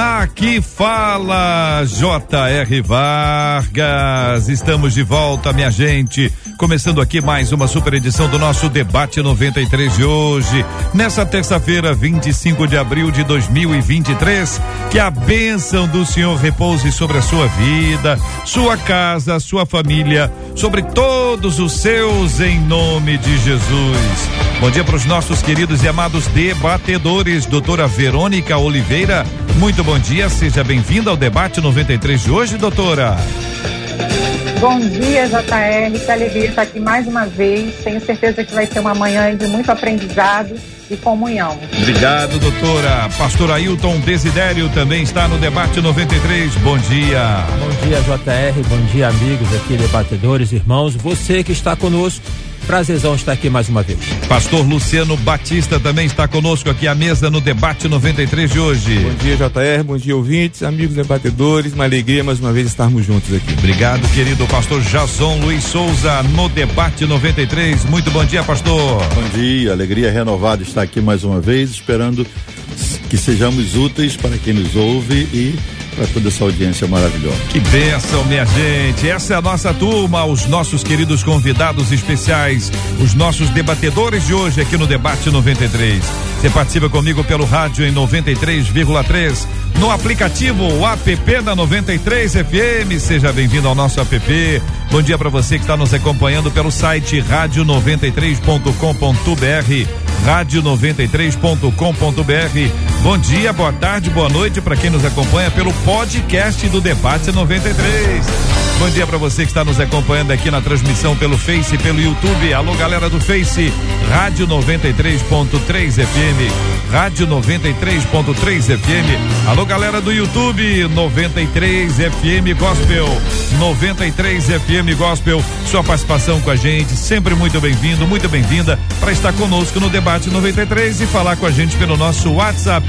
Aqui fala J.R. Vargas. Estamos de volta, minha gente. Começando aqui mais uma super edição do nosso debate 93 de hoje, nessa terça-feira, 25 de abril de 2023. Que a bênção do Senhor repouse sobre a sua vida, sua casa, sua família, sobre todos os seus, em nome de Jesus. Bom dia para os nossos queridos e amados debatedores, doutora Verônica Oliveira. Muito bom dia, seja bem-vinda ao debate 93 de hoje, doutora. Bom dia, JR. Que alegria estar aqui mais uma vez. Tenho certeza que vai ser uma manhã de muito aprendizado e comunhão. Obrigado, doutora. Pastor Ailton Desidério também está no debate 93. Bom dia. Bom dia, JR. Bom dia, amigos aqui, debatedores, irmãos. Você que está conosco Prazerzão estar aqui mais uma vez. Pastor Luciano Batista também está conosco aqui à mesa no debate 93 de hoje. Bom dia, JR, bom dia, ouvintes, amigos debatedores. Uma alegria mais uma vez estarmos juntos aqui. Obrigado, querido pastor Jason Luiz Souza, no debate 93. Muito bom dia, pastor. Bom dia, alegria renovada estar aqui mais uma vez, esperando que sejamos úteis para quem nos ouve e para toda essa audiência maravilhosa. Que bênção, minha gente. Essa é a nossa turma, os nossos queridos convidados especiais, os nossos debatedores de hoje aqui no Debate 93. Você participa comigo pelo rádio em 93,3, no aplicativo app da 93 FM. Seja bem-vindo ao nosso app. Bom dia para você que está nos acompanhando pelo site rádio93.com.br rádio93.com.br. Bom dia, boa tarde, boa noite para quem nos acompanha pelo podcast do Debate 93. Bom dia para você que está nos acompanhando aqui na transmissão pelo Face e pelo YouTube. Alô, galera do Face, Rádio 93.3 FM, Rádio 93.3 FM. Alô, galera do YouTube, 93 FM Gospel, 93 FM Gospel. Sua participação com a gente, sempre muito bem-vindo, muito bem-vinda para estar conosco no Debate 93 e falar com a gente pelo nosso WhatsApp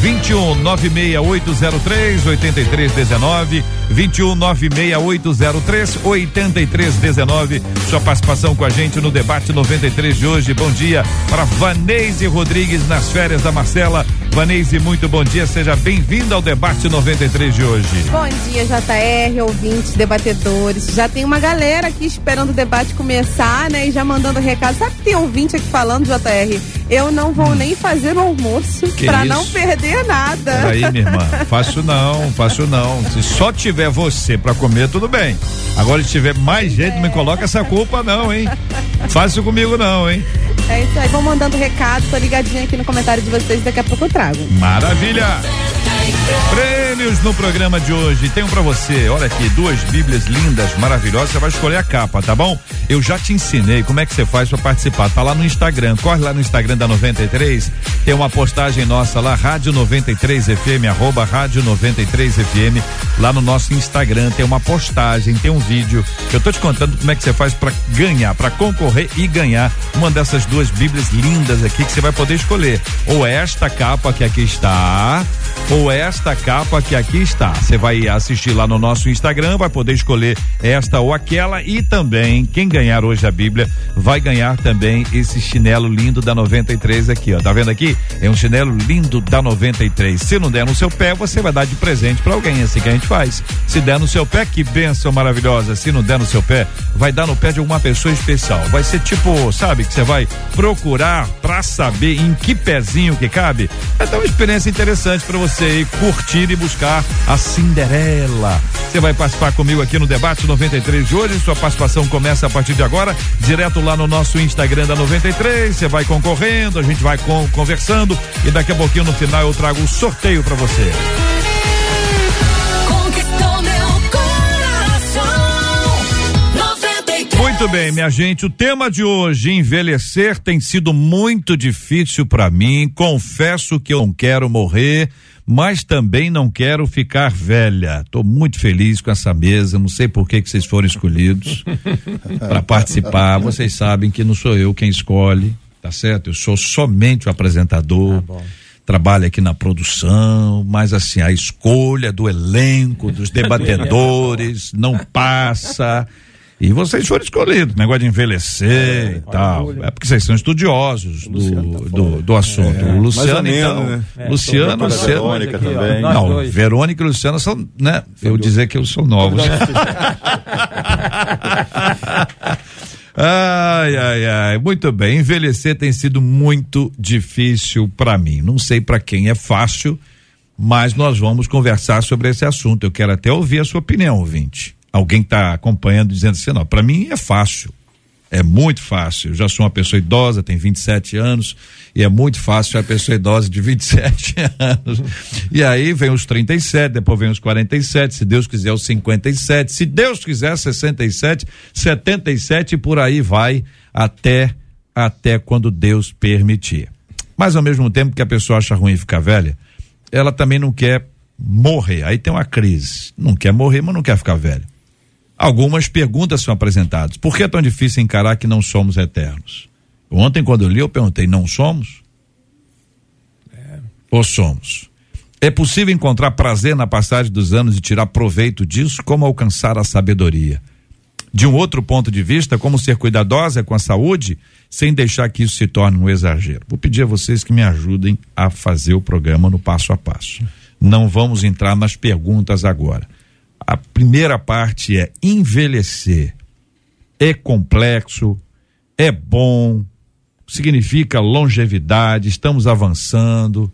21 96803 8319 21 96803 8319. Sua participação com a gente no debate 93 de hoje. Bom dia para Vanese Rodrigues nas férias da Marcela. Vanese, muito bom dia. Seja bem-vinda ao debate 93 de hoje. Bom dia, JR, ouvintes, debatedores. Já tem uma galera aqui esperando o debate começar, né? E já mandando recado. Sabe que tem ouvinte aqui falando, JR? Eu não vou hum. nem fazer o almoço para não perder nada. Peraí, minha irmã. Faço não, faço não. Se só tiver você para comer, tudo bem. Agora, se tiver mais gente, é. não me coloca essa culpa, não, hein? Fácil comigo, não, hein? É isso aí. Vão mandando recado, tô ligadinha aqui no comentário de vocês, daqui a pouco Maravilha! Prêmios no programa de hoje. Tem um pra você. Olha aqui, duas Bíblias lindas, maravilhosas. Você vai escolher a capa, tá bom? Eu já te ensinei como é que você faz para participar. Tá lá no Instagram. Corre lá no Instagram da 93. Tem uma postagem nossa lá, Rádio 93 FM, arroba Rádio 93 FM. Lá no nosso Instagram tem uma postagem, tem um vídeo eu tô te contando como é que você faz para ganhar, para concorrer e ganhar uma dessas duas Bíblias lindas aqui que você vai poder escolher. Ou esta capa que aqui está, ou esta capa que aqui está. Você vai assistir lá no nosso Instagram, vai poder escolher esta ou aquela e também quem ganhar hoje a Bíblia vai ganhar também esse chinelo lindo da 93 aqui, ó. Tá vendo aqui? É um chinelo lindo da 93. Se não der no seu pé, você vai dar de presente para alguém, assim que a gente faz. Se der no seu pé, que benção maravilhosa. Se não der no seu pé, vai dar no pé de alguma pessoa especial. Vai ser tipo, sabe, que você vai procurar para saber em que pezinho que cabe. É uma experiência interessante para você curtir e buscar a Cinderela. Você vai participar comigo aqui no debate 93 de hoje. Sua participação começa a partir de agora, direto lá no nosso Instagram da 93. Você vai concorrendo, a gente vai conversando e daqui a pouquinho no final eu trago o um sorteio para você. Muito bem, minha gente. O tema de hoje, envelhecer, tem sido muito difícil para mim. Confesso que eu não quero morrer mas também não quero ficar velha. Tô muito feliz com essa mesa, não sei por que que vocês foram escolhidos para participar. Vocês sabem que não sou eu quem escolhe, tá certo? Eu sou somente o apresentador. Bom trabalha aqui na produção, mas assim, a escolha do elenco, dos debatedores, não passa. E vocês foram escolhidos, negócio de envelhecer e tal. É porque vocês são estudiosos do, do, do assunto. O Luciano, então. né? Luciano, Doutora Luciano. Verônica também. Nós Não, dois. Verônica e Luciano são, né? Eu dizer que eu sou novos. Ai, ai, ai. Muito bem. Envelhecer tem sido muito difícil para mim. Não sei para quem é fácil, mas nós vamos conversar sobre esse assunto. Eu quero até ouvir a sua opinião, ouvinte. Alguém está acompanhando dizendo assim: não, para mim é fácil. É muito fácil. Eu já sou uma pessoa idosa, tenho 27 anos, e é muito fácil uma pessoa idosa de 27 anos. E aí vem os 37, depois vem os 47, se Deus quiser os 57, se Deus quiser 67, 77 e por aí vai até até quando Deus permitir. Mas ao mesmo tempo que a pessoa acha ruim ficar velha, ela também não quer morrer. Aí tem uma crise. Não quer morrer, mas não quer ficar velha. Algumas perguntas são apresentadas. Por que é tão difícil encarar que não somos eternos? Ontem, quando eu li, eu perguntei: não somos? Ou somos? É possível encontrar prazer na passagem dos anos e tirar proveito disso? Como alcançar a sabedoria? De um outro ponto de vista, como ser cuidadosa com a saúde sem deixar que isso se torne um exagero? Vou pedir a vocês que me ajudem a fazer o programa no passo a passo. Não vamos entrar nas perguntas agora. A primeira parte é envelhecer. É complexo, é bom, significa longevidade, estamos avançando.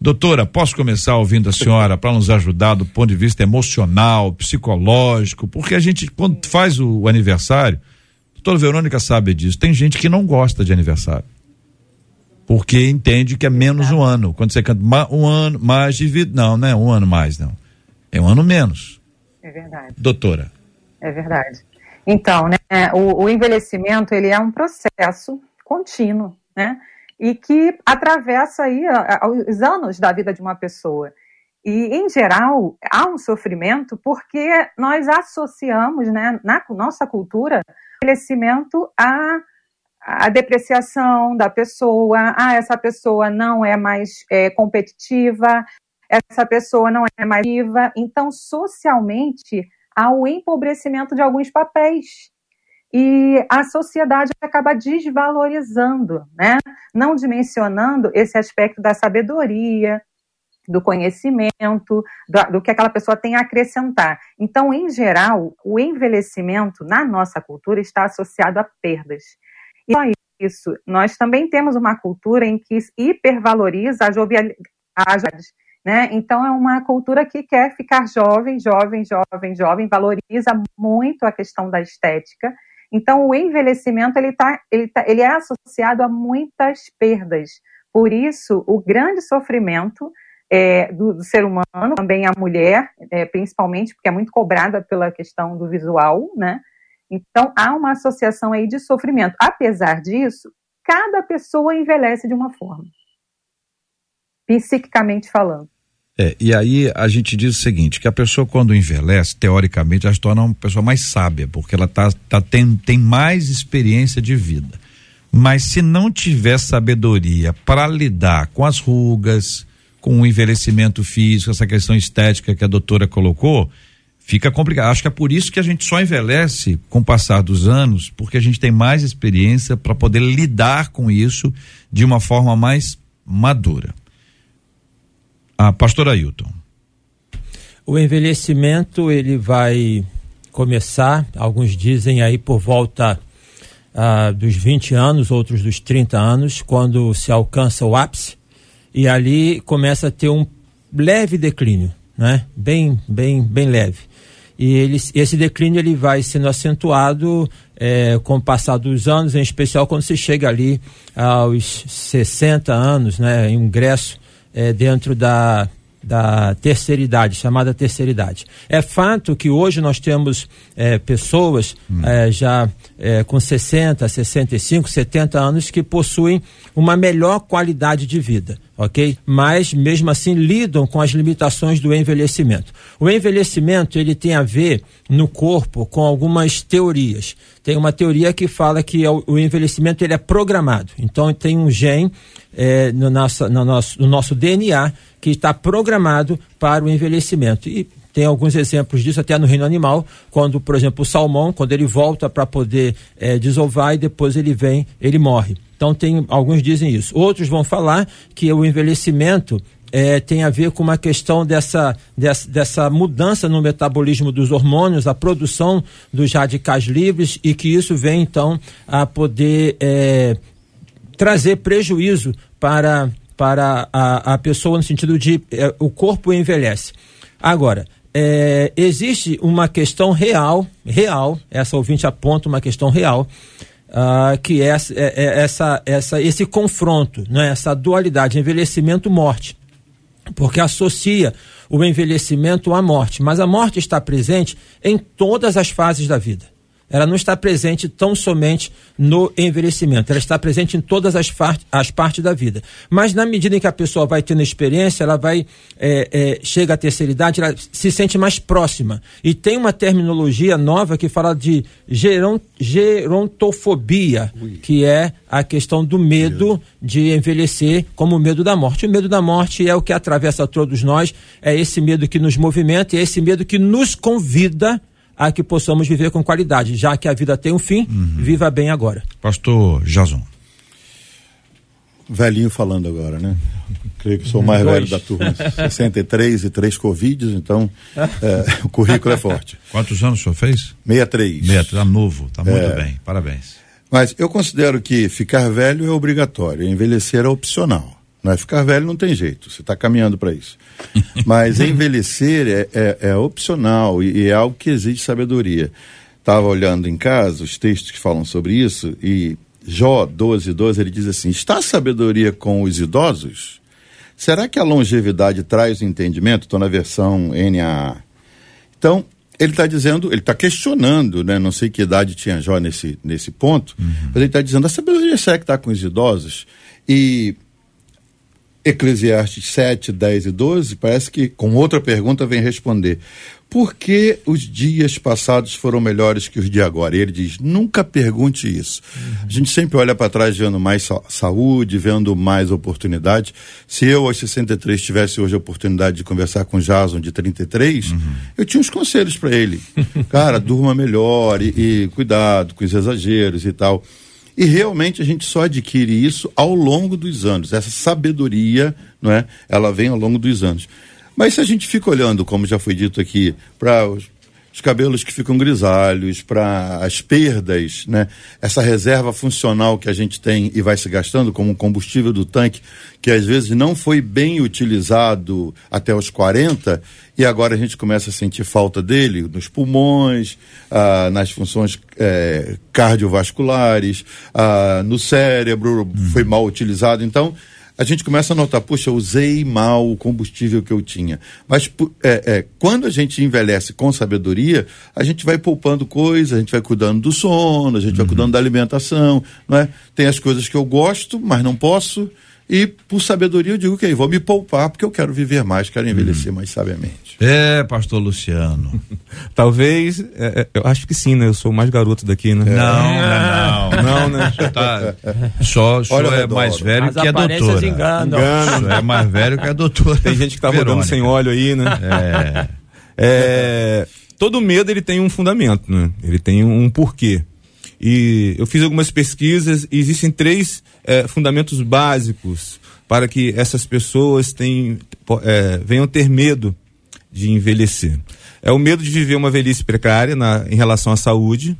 Doutora, posso começar ouvindo a senhora para nos ajudar do ponto de vista emocional, psicológico, porque a gente, quando faz o, o aniversário, doutora Verônica sabe disso, tem gente que não gosta de aniversário. Porque entende que é menos um ano. Quando você canta um ano mais de vida. Não, não é um ano mais, não. É um ano menos. É verdade. Doutora. É verdade. Então, né, o, o envelhecimento ele é um processo contínuo, né, e que atravessa aí a- a- os anos da vida de uma pessoa. E, em geral, há um sofrimento porque nós associamos, né, na nossa cultura, o envelhecimento à, à depreciação da pessoa, ah, essa pessoa não é mais é, competitiva, essa pessoa não é mais viva. Então, socialmente, há o empobrecimento de alguns papéis. E a sociedade acaba desvalorizando, né? não dimensionando esse aspecto da sabedoria, do conhecimento, do, do que aquela pessoa tem a acrescentar. Então, em geral, o envelhecimento na nossa cultura está associado a perdas. E só isso, nós também temos uma cultura em que hipervaloriza a jovialidade. Né? Então, é uma cultura que quer ficar jovem, jovem, jovem, jovem, valoriza muito a questão da estética. Então, o envelhecimento ele, tá, ele, tá, ele é associado a muitas perdas. Por isso, o grande sofrimento é, do, do, ser humano, também a mulher, é, principalmente, porque é muito cobrada pela questão do visual, né? Então, há uma associação aí de sofrimento. Apesar disso, cada pessoa envelhece de uma forma, psiquicamente falando. É, e aí a gente diz o seguinte, que a pessoa quando envelhece, teoricamente, ela se torna uma pessoa mais sábia, porque ela tá, tá, tem, tem mais experiência de vida. Mas se não tiver sabedoria para lidar com as rugas, com o envelhecimento físico, essa questão estética que a doutora colocou, fica complicado. Acho que é por isso que a gente só envelhece com o passar dos anos, porque a gente tem mais experiência para poder lidar com isso de uma forma mais madura. A pastora Ailton. O envelhecimento ele vai começar, alguns dizem aí por volta ah, dos 20 anos, outros dos 30 anos, quando se alcança o ápice e ali começa a ter um leve declínio, né? Bem, bem, bem leve. E ele, esse declínio ele vai sendo acentuado é, com o passar dos anos, em especial quando se chega ali aos 60 anos, né? Ingresso é, dentro da, da terceira idade, chamada terceira idade. É fato que hoje nós temos é, pessoas hum. é, já é, com 60, 65, 70 anos que possuem uma melhor qualidade de vida. Ok? Mas mesmo assim lidam com as limitações do envelhecimento. O envelhecimento ele tem a ver no corpo com algumas teorias. Tem uma teoria que fala que é o envelhecimento ele é programado. Então tem um gene é, no, nosso, no, nosso, no nosso DNA que está programado para o envelhecimento. E tem alguns exemplos disso até no reino animal, quando, por exemplo, o salmão, quando ele volta para poder é, desovar e depois ele vem, ele morre. Então tem alguns dizem isso. Outros vão falar que o envelhecimento é, tem a ver com uma questão dessa, dessa, dessa, mudança no metabolismo dos hormônios, a produção dos radicais livres e que isso vem então a poder é, trazer prejuízo para, para a, a pessoa no sentido de é, o corpo envelhece. Agora, é, existe uma questão real, real, essa ouvinte aponta uma questão real, uh, que é, é, é, essa, essa, esse confronto, né, essa dualidade, envelhecimento-morte. Porque associa o envelhecimento à morte, mas a morte está presente em todas as fases da vida ela não está presente tão somente no envelhecimento, ela está presente em todas as, as partes da vida. Mas na medida em que a pessoa vai tendo experiência, ela vai, é, é, chega à terceira idade, ela se sente mais próxima. E tem uma terminologia nova que fala de geron, gerontofobia, Ui. que é a questão do medo de envelhecer como o medo da morte. O medo da morte é o que atravessa todos nós, é esse medo que nos movimenta, é esse medo que nos convida a que possamos viver com qualidade. Já que a vida tem um fim, uhum. viva bem agora. Pastor Jason. Velhinho falando agora, né? Creio que sou o mais Dois. velho da turma. 63 e três Covids, então é, o currículo é forte. Quantos anos o senhor fez? 63. 63, tá novo, tá muito é, bem, parabéns. Mas eu considero que ficar velho é obrigatório, envelhecer é opcional. Não é ficar velho não tem jeito, você está caminhando para isso. Mas envelhecer é, é, é opcional e, e, é algo que exige sabedoria. Estava olhando em casa os textos que falam sobre isso e Jó 12, 12, ele diz assim: Está a sabedoria com os idosos? Será que a longevidade traz o entendimento? Estou na versão NAA. Então, ele está dizendo, ele está questionando, né? Não sei que idade tinha Jó nesse, nesse ponto, uhum. mas ele está dizendo: a sabedoria será que está com os idosos? E Eclesiastes 7, 10 e 12, parece que com outra pergunta vem responder. Por que os dias passados foram melhores que os de agora? E ele diz: nunca pergunte isso. Uhum. A gente sempre olha para trás vendo mais saúde, vendo mais oportunidade. Se eu, aos 63, tivesse hoje a oportunidade de conversar com Jason, de 33, uhum. eu tinha uns conselhos para ele. Cara, durma melhor e, e cuidado com os exageros e tal. E realmente a gente só adquire isso ao longo dos anos. Essa sabedoria, não é? Ela vem ao longo dos anos. Mas se a gente fica olhando, como já foi dito aqui, para os, os, cabelos que ficam grisalhos, para as perdas, né? Essa reserva funcional que a gente tem e vai se gastando como combustível do tanque, que às vezes não foi bem utilizado até os 40, e agora a gente começa a sentir falta dele nos pulmões, ah, nas funções eh, cardiovasculares, ah, no cérebro, hum. foi mal utilizado. Então, a gente começa a notar, puxa, eu usei mal o combustível que eu tinha. Mas é, é, quando a gente envelhece com sabedoria, a gente vai poupando coisas, a gente vai cuidando do sono, a gente uhum. vai cuidando da alimentação, não é? Tem as coisas que eu gosto, mas não posso. E por sabedoria eu digo que aí vou me poupar porque eu quero viver mais, quero envelhecer hum. mais sabiamente. É, pastor Luciano. Talvez, é, é, eu acho que sim, né? Eu sou o mais garoto daqui, né? Não, não, não, né? Tá, só o senhor é mais velho As que a doutora. Enganam. Engano. é mais velho que a doutora. Tem gente que tá Verônica. rodando sem óleo aí, né? É. é. Todo medo ele tem um fundamento, né? Ele tem um porquê. E eu fiz algumas pesquisas e existem três é, fundamentos básicos para que essas pessoas tenham, é, venham ter medo de envelhecer. É o medo de viver uma velhice precária na, em relação à saúde,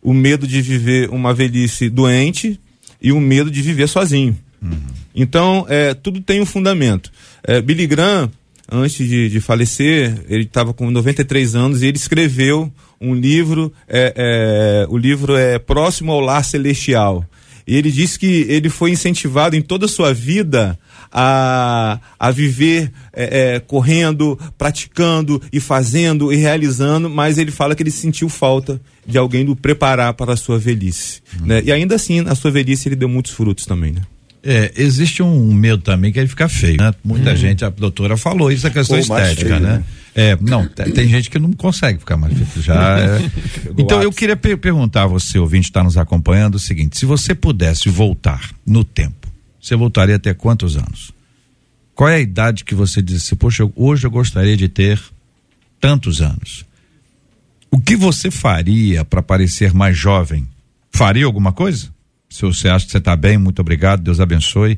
o medo de viver uma velhice doente e o medo de viver sozinho. Uhum. Então, é, tudo tem um fundamento. É, Billy Graham, antes de, de falecer, ele estava com 93 anos e ele escreveu um livro, é, é, o livro é Próximo ao Lar Celestial. E ele disse que ele foi incentivado em toda a sua vida a, a viver é, é, correndo, praticando e fazendo e realizando, mas ele fala que ele sentiu falta de alguém do preparar para a sua velhice. Uhum. Né? E ainda assim, na sua velhice, ele deu muitos frutos também. Né? É, existe um medo também que ele fica feio, né? Muita Hum. gente, a doutora falou isso, a questão Ou estética, feio, né? né? É, não, te- tem gente que não consegue ficar mais feio, já é. Então eu queria per- perguntar a você, ouvinte está nos acompanhando, o seguinte, se você pudesse voltar no tempo, você voltaria até quantos anos? Qual é a idade que você disse, poxa, eu- hoje eu gostaria de ter tantos anos? O que você faria para parecer mais jovem? Faria alguma coisa? Se você acha que você está bem, muito obrigado, Deus abençoe.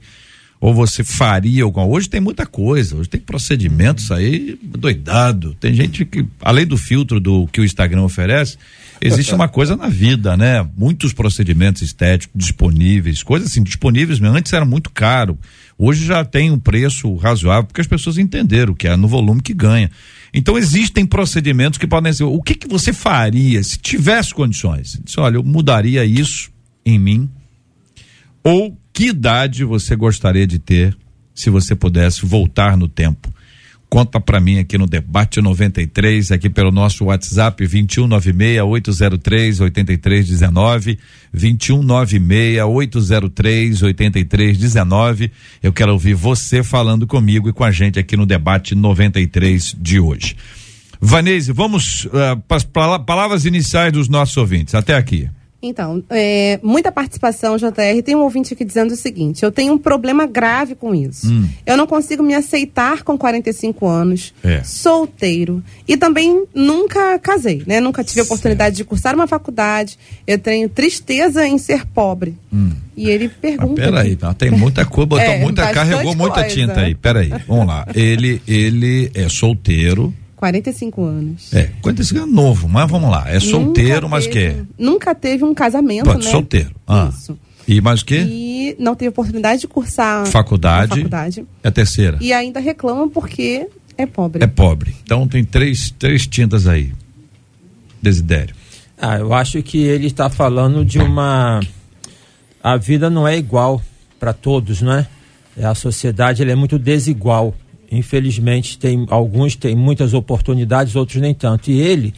Ou você faria alguma Hoje tem muita coisa, hoje tem procedimentos aí doidado. Tem gente que, além do filtro do que o Instagram oferece, existe uma coisa na vida, né? Muitos procedimentos estéticos disponíveis, coisas assim, disponíveis mesmo. Antes era muito caro. Hoje já tem um preço razoável, porque as pessoas entenderam que é no volume que ganha. Então existem procedimentos que podem ser. O que que você faria se tivesse condições? Disse, olha, eu mudaria isso em mim. Ou que idade você gostaria de ter se você pudesse voltar no tempo? Conta pra mim aqui no debate 93, aqui pelo nosso WhatsApp 2196 803 8319, 2196 803 8319. Eu quero ouvir você falando comigo e com a gente aqui no debate 93 de hoje. Vanese, vamos para as palavras iniciais dos nossos ouvintes. Até aqui. Então, é, muita participação, JR. Tem um ouvinte aqui dizendo o seguinte: eu tenho um problema grave com isso. Hum. Eu não consigo me aceitar com 45 anos, É. solteiro. E também nunca casei, né? Nunca tive a oportunidade de cursar uma faculdade. Eu tenho tristeza em ser pobre. E ele Ah, pergunta. peraí, aqui- tá, tem muita coisa, botou É, muita, carregou muita coisa. tinta aí. Peraí, vamos lá. Ele, ele é solteiro. 45 anos. É, 45 é novo, mas vamos lá. É solteiro, Nunca mas que teve- é? Nunca teve um casamento, Pronto, né? solteiro. Ah. Isso. E mais o quê? E não teve oportunidade de cursar Faculdade. faculdade. É a terceira. E ainda reclama porque é pobre. É pobre. Então tem três, três tintas aí. Desidério. Ah, eu acho que ele está falando de uma. A vida não é igual para todos, não é? A sociedade ela é muito desigual. Infelizmente, tem alguns têm muitas oportunidades, outros nem tanto. E ele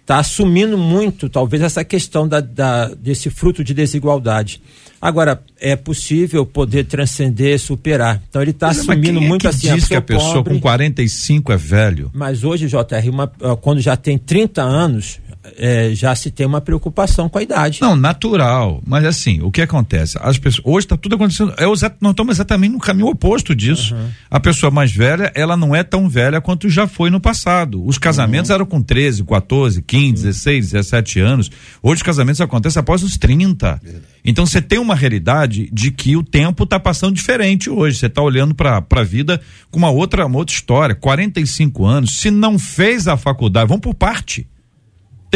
está assumindo muito, talvez, essa questão da, da- desse fruto de desigualdade. Agora, é possível poder transcender, superar. Então, ele está assumindo é muito que assim. diz que a pessoa pobre, com 45 é velho. mas hoje, JR, uma- quando já tem 30 anos, eh, já se tem uma preocupação com a idade. Não, natural. Mas assim, o que acontece? As pessoas, hoje está tudo acontecendo. É, nós estamos exatamente no caminho oposto disso. A pessoa mais velha, ela não é tão velha quanto já foi no passado. Os casamentos eram com 13, 14, 15, 16, 17 anos. Hoje os casamentos acontecem após os 30. Então você tem uma realidade de que o tempo está passando diferente hoje. Você está olhando para a vida com uma outra, uma outra história. 45 anos, se não fez a faculdade, vamos por parte.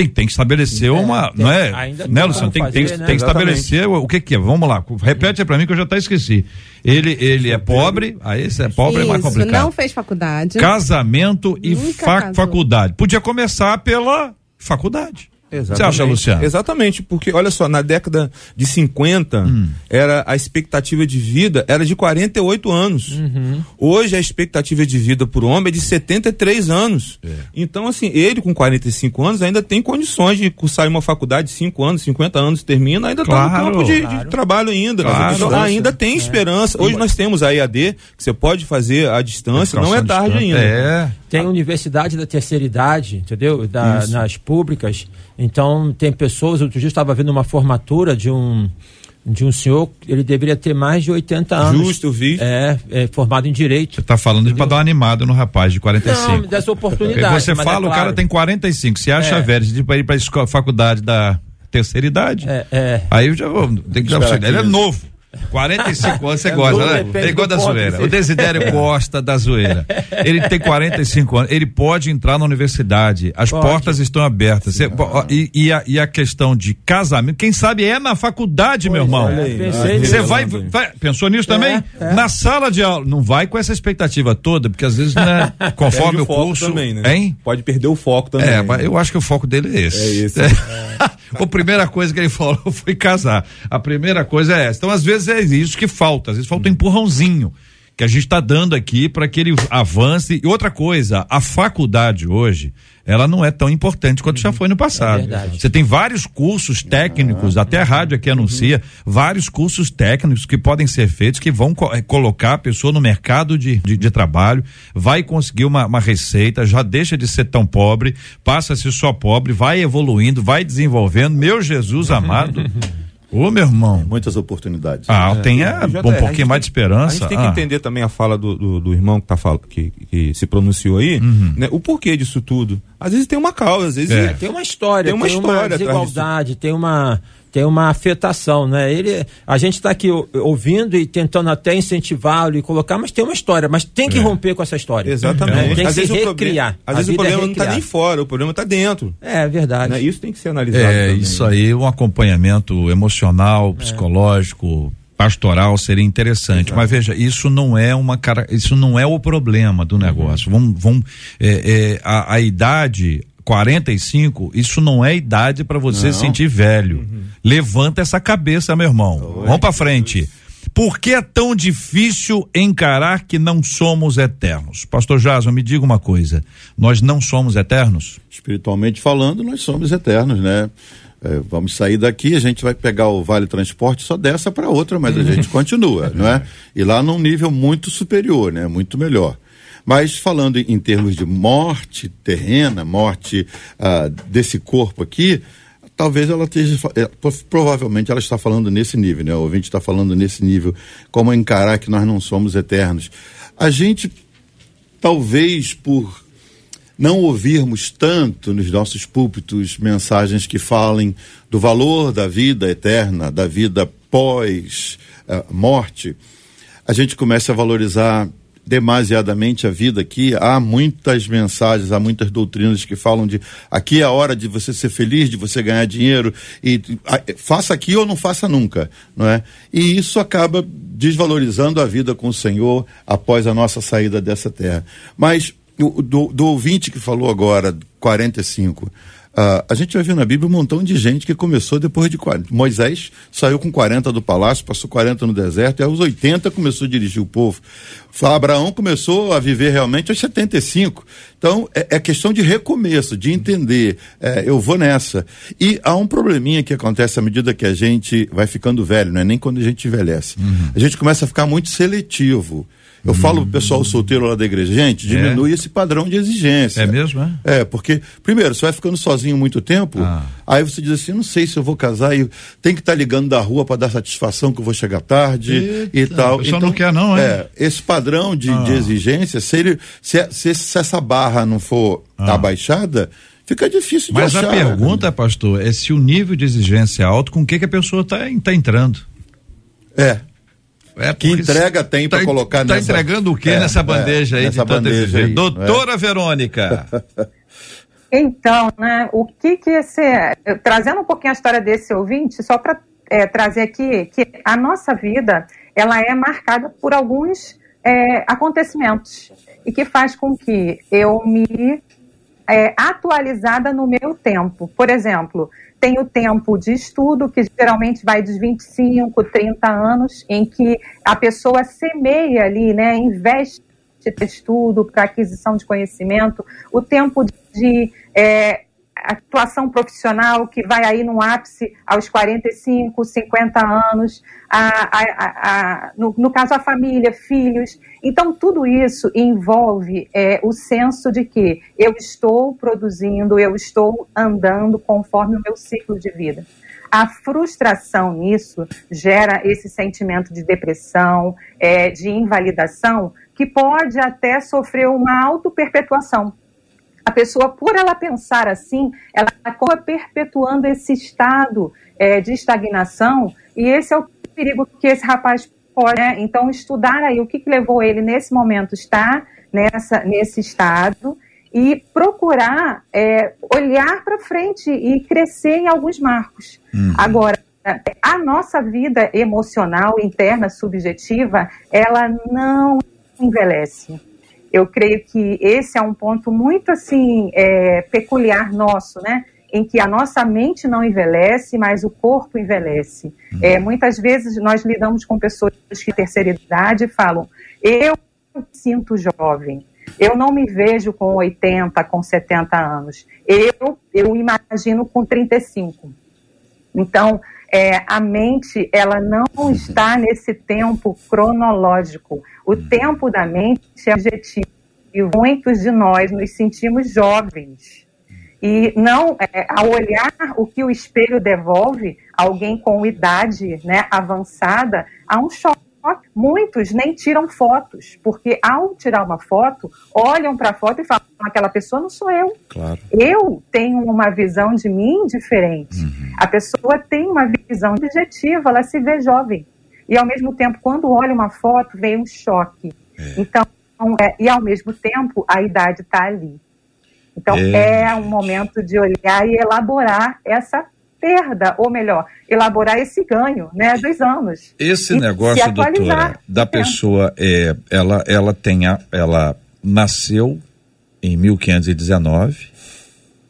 Tem, tem que estabelecer É, uma, tem- não é? ainda né, tem Luciano? Tem, como tem, fazer, né? tem que estabelecer o, o que que é. Vamos lá, repete aí pra mim que eu já até esqueci. Ele, ele é pobre, aí esse é pobre é mais Isso, complicado. não fez faculdade. Casamento e fa- casou. faculdade. Podia começar pela faculdade. Você acha, Luciano? Exatamente, porque olha só, na década de 50, Hum. era a expectativa de vida era de 48 anos. Uhum. Hoje a expectativa de vida por homem é de 73 anos. É. Então, assim, ele com 45 anos ainda tem condições de cursar em uma faculdade de 5 anos, 50 anos termina, ainda está Claro, no campo de, de claro. trabalho ainda. Claro. Então, ainda tem esperança. Hoje nós temos a EAD, que você pode fazer à distância, não é tarde distante. ainda. É. Tem universidade da terceira idade, entendeu? Da- nas públicas. Então, tem pessoas. Outro dia eu estava vendo uma formatura de um, de um senhor, ele deveria ter mais de 80 anos. Justo, eu vi. É, é formado em direito. Você tá falando para dar uma animada no rapaz de 45. Não, dessa oportunidade. Você mas fala, é o cara tem 45. Você acha É. velho de ir para a faculdade da terceira idade? É, é. Aí eu já vou. Tem que dar. Ele é novo. 45 anos, você É gosta, né? Ele gosta da zoeira. O Desidério gosta da zoeira. Ele tem 45 anos, ele pode entrar na universidade. As Pode. portas estão abertas. Você- e, e a, e a questão de casamento, quem sabe é na faculdade, meu irmão. é, pensei Você nisso. vai, vai- Pensou nisso também? é. Na sala de aula. Não vai com essa expectativa toda, porque às vezes, né, conforme Perde o foco curso. também, né? Hein? Pode perder o foco também. É, mas eu acho que o foco dele é esse. É esse. a primeira coisa que ele falou foi casar. A primeira coisa é essa. Então, às vezes, é isso que falta. Às vezes falta um empurrãozinho que a gente está dando aqui para que ele avance. E outra coisa, a faculdade hoje, ela não é tão importante quanto já foi no passado. É Você tem vários cursos técnicos, até a rádio aqui anuncia, vários cursos técnicos que podem ser feitos, que vão co- eh, colocar a pessoa no mercado de, de, de trabalho, vai conseguir uma, uma receita, já deixa de ser tão pobre, passa a ser só pobre, vai evoluindo, vai desenvolvendo. Meu Jesus amado. Ô, meu irmão. Muitas oportunidades. Ah, tenha JR, um a pouquinho mais de tem- esperança. A gente tem que Ah. entender também a fala do, do, do irmão que, tá fal... que, que se pronunciou aí, Uhum. né? O porquê disso tudo. Às vezes tem uma causa, às vezes É. é. Tem uma história, Tem uma história atrás desigualdade, tem uma tem uma afetação, né? Ele, a gente está aqui ouvindo e tentando até incentivá-lo e colocar, mas tem uma história, mas tem que É. romper com essa história. Exatamente. Né? Tem que às se vezes o recriar. problema, às vezes o é problema não está nem fora, o problema está dentro. É verdade. Né? Isso tem que ser analisado. É, também. isso aí, um acompanhamento emocional, psicológico, pastoral seria interessante. Mas veja, isso não é uma cara, isso não é o problema do negócio. Vamos, vamos é, é, a, a idade 45, isso não é idade para você Não. sentir velho. Levanta essa cabeça, meu irmão. Vamos para frente. Por que é tão difícil encarar que não somos eternos? Pastor Jason, me diga uma coisa. Nós não somos eternos? Espiritualmente falando, nós somos eternos, né? É, vamos sair daqui, a gente vai pegar o Vale Transporte só dessa para outra, mas a gente continua, não é? E lá num nível muito superior, né? Muito melhor. Mas falando em, termos de morte terrena, morte ah, desse corpo aqui, talvez ela esteja, pro- provavelmente ela está falando nesse nível, né? O ouvinte está falando nesse nível, como encarar que nós não somos eternos. A gente, talvez por não ouvirmos tanto nos nossos púlpitos mensagens que falem do valor da vida eterna, da vida pós-morte, a gente começa a valorizar demasiadamente a vida aqui. Há muitas mensagens, há muitas doutrinas que falam de aqui é a hora de você ser feliz, de você ganhar dinheiro e a- faça aqui ou não faça nunca, não é? E isso acaba desvalorizando a vida com o Senhor após a nossa saída dessa terra. Mas do, do ouvinte que falou agora, 45, ah, a gente vai ver na Bíblia um montão de gente que começou depois de 40. Moisés saiu com 40 do palácio, passou 40 no deserto, e aos 80 começou a dirigir o povo. Abraão começou a viver realmente aos 75. Então, é, é questão de recomeço, de entender. é, eu vou nessa. E há um probleminha que acontece à medida que a gente vai ficando velho, não é nem quando a gente envelhece. A gente começa a ficar muito seletivo. Eu falo pro pessoal solteiro lá da igreja, gente, diminui esse padrão de exigência. É mesmo, é? É, porque, primeiro, você vai ficando sozinho muito tempo, Ah. aí você diz assim, não sei se eu vou casar e tem que estar ligando da rua para dar satisfação que eu vou chegar tarde e Eita, tal. o pessoal não quer não, hein? É, esse padrão de, Ah. de exigência, se, ele, se, se, se essa barra não for abaixada, fica difícil de Ah. Mas achar. a pergunta, pastor, é se o nível de exigência é alto, com o que, que a pessoa está tá entrando? É, É Que entrega tem pra tá- colocar Tá nessa- entregando o que É, nessa é, bandeja aí nessa bandeja aí, não é? Doutora Verônica. Então, né, o que que esse, eu- trazendo um pouquinho a história desse ouvinte, só para trazer aqui que a nossa vida ela é marcada por alguns é, acontecimentos e que faz com que eu me é, atualizada no meu tempo. Por exemplo, tem o tempo de estudo, que geralmente vai dos 25, 30 anos, em que a pessoa semeia ali, né, investe de estudo para aquisição de conhecimento, o tempo de é, atuação profissional que vai aí no ápice aos 45, 50 anos, a, a, a, no, no, caso a família, filhos. Então tudo isso envolve é, o senso de que eu estou produzindo, eu estou andando conforme o meu ciclo de vida. A frustração nisso gera esse sentimento de depressão, é, de invalidação, que pode até sofrer uma auto-perpetuação. A pessoa, por ela pensar assim, ela acaba perpetuando esse estado é, de estagnação, e esse é o perigo que esse rapaz pode. Né? Então, estudar aí o que, que levou ele nesse momento estar nessa, nesse estado e procurar é, olhar para frente e crescer em alguns marcos. Uhum. Agora, a nossa vida emocional, interna, subjetiva, ela não envelhece. Eu creio que esse é um ponto muito assim é, peculiar nosso, né? Em que a nossa mente não envelhece, mas o corpo envelhece. Uhum. É, muitas vezes nós lidamos com pessoas de terceira idade e falam: eu sinto jovem. Eu não me vejo com 80, com 70 anos. Eu, eu imagino com 35. Então, é, a mente, ela não está nesse tempo cronológico. O tempo da mente é objetivo. E muitos de nós nos sentimos jovens. E não, é, ao olhar o que o espelho devolve, alguém com idade né, avançada, há um choque Muitos nem tiram fotos, porque ao tirar uma foto, olham para a foto e falam: aquela pessoa não sou eu. Claro. Eu tenho uma visão de mim diferente. Uhum. A pessoa tem uma visão objetiva, ela se vê jovem. E ao mesmo tempo, quando olha uma foto, vem um choque. É. Então, é, e ao mesmo tempo, a idade está ali. Então, é. é um momento de olhar e elaborar essa perda, ou melhor, elaborar esse ganho, né, dos anos. Esse negócio, doutora, da pessoa, é, ela, ela tem, a, ela nasceu em 1519,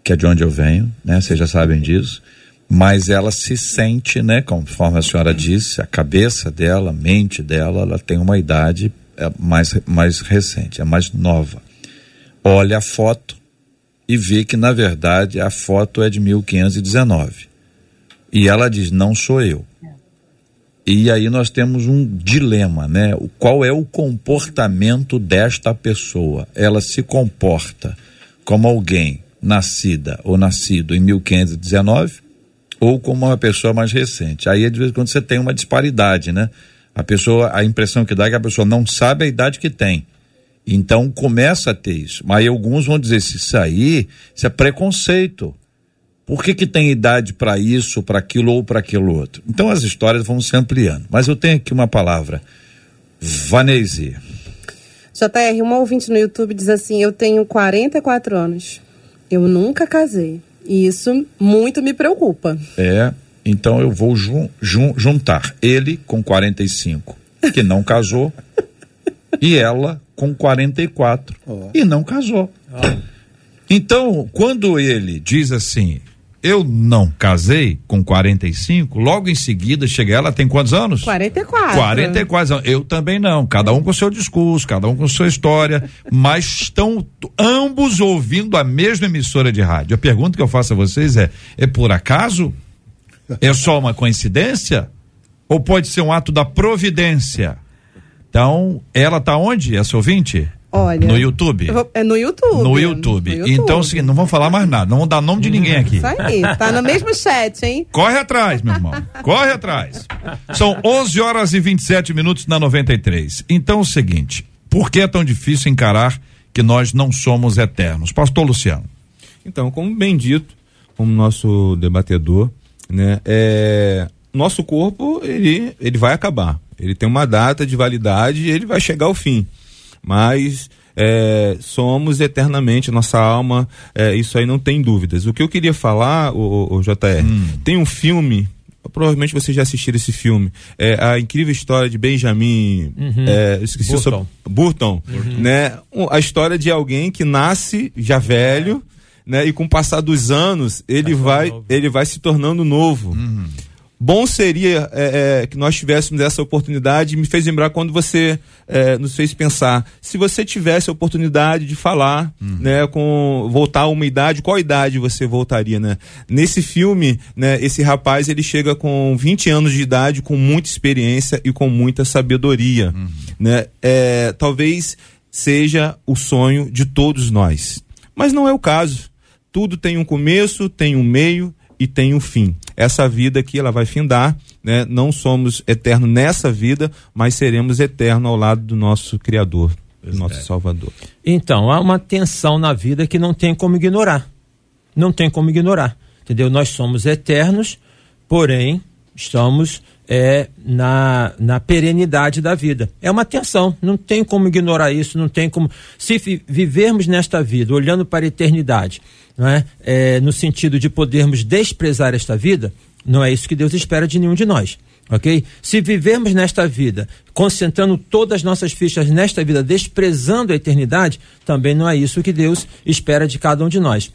que é de onde eu venho, né, vocês já sabem disso, mas ela se sente, né, conforme a senhora disse, a cabeça dela, a mente dela, ela tem uma idade é, mais, mais recente, é mais nova. Olha a foto e vê que, na verdade, a foto é de 1519. E ela diz: não sou eu. E aí nós temos um dilema, né? Qual é o comportamento desta pessoa? Ela se comporta como alguém nascida ou nascido em 1519 ou como uma pessoa mais recente. Aí de vez em quando você tem uma disparidade, né? A pessoa, a impressão que dá é que a pessoa não sabe a idade que tem. Então começa a ter isso. Mas alguns vão dizer: isso aí, isso é preconceito. Por que, que tem idade para isso, para aquilo ou para aquilo outro? Então as histórias vão se ampliando. Mas eu tenho aqui uma palavra. Vanese. JR, uma ouvinte no YouTube diz assim: Eu tenho 44 anos. Eu nunca casei. E isso muito me preocupa. É, então eu vou jun, jun, juntar ele com 45, que não casou, e ela com 44, oh. e não casou. Oh. Então, quando ele diz assim, eu não casei com 45, logo em seguida chega ela, tem quantos anos? 44. 44 anos. Eu também não, cada um com seu discurso, cada um com sua história, mas estão ambos ouvindo a mesma emissora de rádio. A pergunta que eu faço a vocês é: é por acaso? É só uma coincidência? Ou pode ser um ato da providência? Então, ela está onde, essa ouvinte? Olha. No YouTube? É no YouTube. No YouTube. No YouTube. Então, é não vamos falar mais nada, não vamos dar nome de ninguém aqui. Isso aí, tá no mesmo chat, hein? Corre atrás, meu irmão. Corre atrás. São 11 horas e 27 minutos na 93. Então, é o seguinte: por que é tão difícil encarar que nós não somos eternos? Pastor Luciano. Então, como bem dito, como nosso debatedor, né, é, nosso corpo, ele, ele vai acabar. Ele tem uma data de validade e ele vai chegar ao fim mas é, somos eternamente, nossa alma, é, isso aí não tem dúvidas. O que eu queria falar, o, o JR, hum. tem um filme provavelmente vocês já assistiram esse filme. É a incrível história de Benjamin. Uhum. É, esqueci Burton. Sobre, Burton, uhum. né? A história de alguém que nasce já velho, né? E com o passar dos anos ele vai, vai ele vai se tornando novo. Uhum bom seria é, é, que nós tivéssemos essa oportunidade. Me fez lembrar quando você é, nos fez pensar, se você tivesse a oportunidade de falar, uhum. né, com voltar a uma idade, qual idade você voltaria, né? Nesse filme, né, esse rapaz ele chega com 20 anos de idade, com muita experiência e com muita sabedoria, uhum. né? É, talvez seja o sonho de todos nós, mas não é o caso. Tudo tem um começo, tem um meio e tem um fim. Essa vida aqui ela vai findar, né? Não somos eternos nessa vida, mas seremos eternos ao lado do nosso Criador, do nosso é. Salvador. Então, há uma tensão na vida que não tem como ignorar. Não tem como ignorar. Entendeu? Nós somos eternos, porém, estamos é, na, na perenidade da vida. É uma tensão, não tem como ignorar isso, não tem como. Se vivermos nesta vida olhando para a eternidade não é? é? no sentido de podermos desprezar esta vida, não é isso que Deus espera de nenhum de nós. Ok? Se vivermos nesta vida, concentrando todas as nossas fichas nesta vida, desprezando a eternidade, também não é isso que Deus espera de cada um de nós.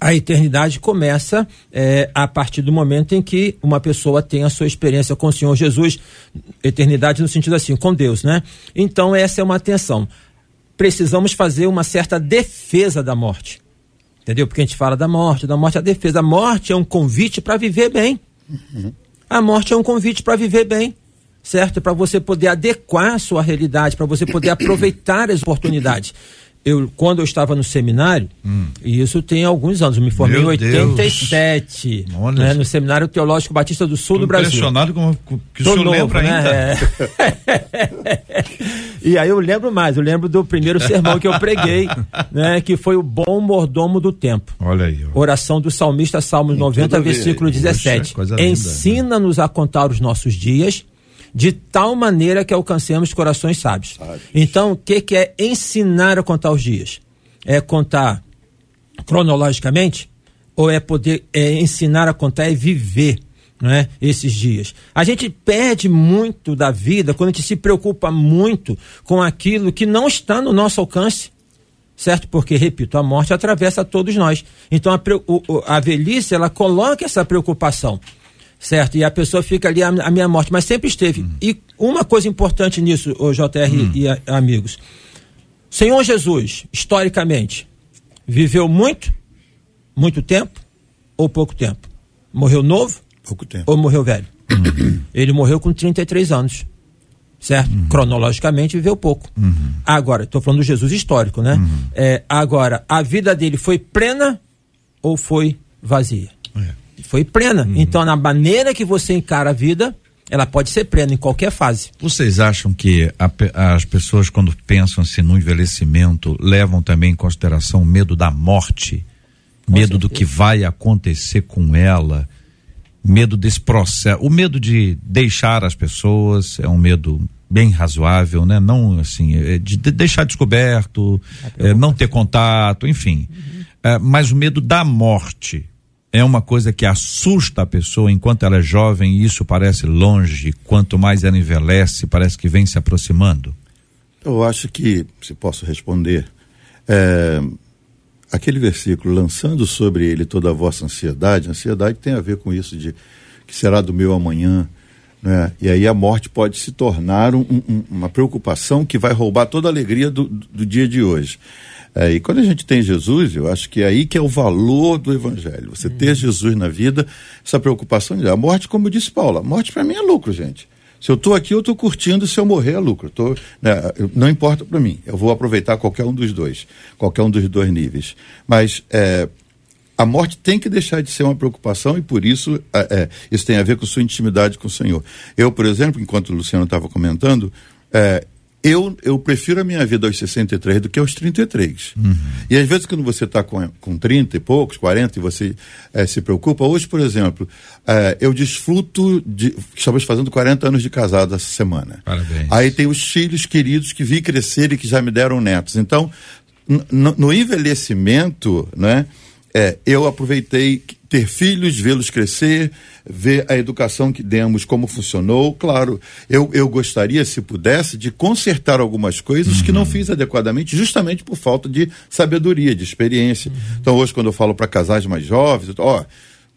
A eternidade começa é, a partir do momento em que uma pessoa tem a sua experiência com o Senhor Jesus, eternidade no sentido assim, com Deus, né? Então, essa é uma atenção precisamos fazer uma certa defesa da morte. Entendeu? Porque a gente fala da morte, da morte é a defesa. A morte é um convite para viver bem. Uhum. A morte é um convite para viver bem, certo? Para você poder adequar a sua realidade, para você poder aproveitar as oportunidades eu, quando eu estava no seminário, hum. e isso tem alguns anos, eu me formei Meu em 87, né, no Seminário Teológico Batista do Sul Tô do Brasil. impressionado com, com que Tô o senhor novo, lembra né? ainda. É. e aí eu lembro mais, eu lembro do primeiro sermão que eu preguei, né, que foi o bom mordomo do tempo. Olha aí. Ó. Oração do salmista, Salmos 90, versículo 17. Ensina-nos a contar os nossos dias de tal maneira que alcancemos corações sábios. sábios. Então, o que, que é ensinar a contar os dias? É contar cronologicamente? Ou é poder é ensinar a contar e viver não é, esses dias? A gente perde muito da vida quando a gente se preocupa muito com aquilo que não está no nosso alcance certo? Porque, repito, a morte atravessa todos nós. Então, a, a velhice, ela coloca essa preocupação certo? E a pessoa fica ali a, a minha morte, mas sempre esteve. Uhum. E uma coisa importante nisso, o JR uhum. e a, amigos. Senhor Jesus, historicamente, viveu muito, muito tempo ou pouco tempo? Morreu novo? Pouco tempo. Ou morreu velho? Uhum. Ele morreu com 33 anos. Certo? Uhum. Cronologicamente viveu pouco. Uhum. Agora, estou falando do Jesus histórico, né? Uhum. É, agora, a vida dele foi plena ou foi vazia? É foi plena. Uhum. Então, na maneira que você encara a vida, ela pode ser plena em qualquer fase. Vocês acham que a, as pessoas, quando pensam assim no envelhecimento, levam também em consideração o medo da morte, com medo certeza. do que vai acontecer com ela, medo desse processo, o medo de deixar as pessoas é um medo bem razoável, né? Não assim, é de, de deixar descoberto, é, não ter contato, enfim. Uhum. É, mas o medo da morte é uma coisa que assusta a pessoa enquanto ela é jovem e isso parece longe, quanto mais ela envelhece, parece que vem se aproximando? Eu acho que, se posso responder, é, aquele versículo, lançando sobre ele toda a vossa ansiedade, ansiedade tem a ver com isso de que será do meu amanhã, né? E aí a morte pode se tornar um, um, uma preocupação que vai roubar toda a alegria do, do dia de hoje. É, e quando a gente tem Jesus, eu acho que é aí que é o valor do Evangelho. Você ter Jesus na vida, essa preocupação de a morte, como disse Paulo, a morte para mim é lucro, gente. Se eu estou aqui, eu estou curtindo, se eu morrer é lucro. Tô, né, não importa para mim, eu vou aproveitar qualquer um dos dois, qualquer um dos dois níveis. Mas é, a morte tem que deixar de ser uma preocupação e por isso é, é isso tem a ver com sua intimidade com o Senhor. Eu, por exemplo, enquanto o Luciano estava comentando, é, eu, eu prefiro a minha vida aos 63 do que aos 33. Uhum. E às vezes, quando você está com, com 30 e poucos, 40, e você é, se preocupa, hoje, por exemplo, é, eu desfruto de. Estamos fazendo 40 anos de casado essa semana. Parabéns. Aí tem os filhos queridos que vi crescer e que já me deram netos. Então, no envelhecimento, né? É, eu aproveitei ter filhos, vê-los crescer, ver a educação que demos, como funcionou. Claro, eu, eu gostaria, se pudesse, de consertar algumas coisas uhum. que não uhum. fiz adequadamente, justamente por falta de sabedoria, de experiência. Uhum. Então, hoje, quando eu falo para casais mais jovens, ó.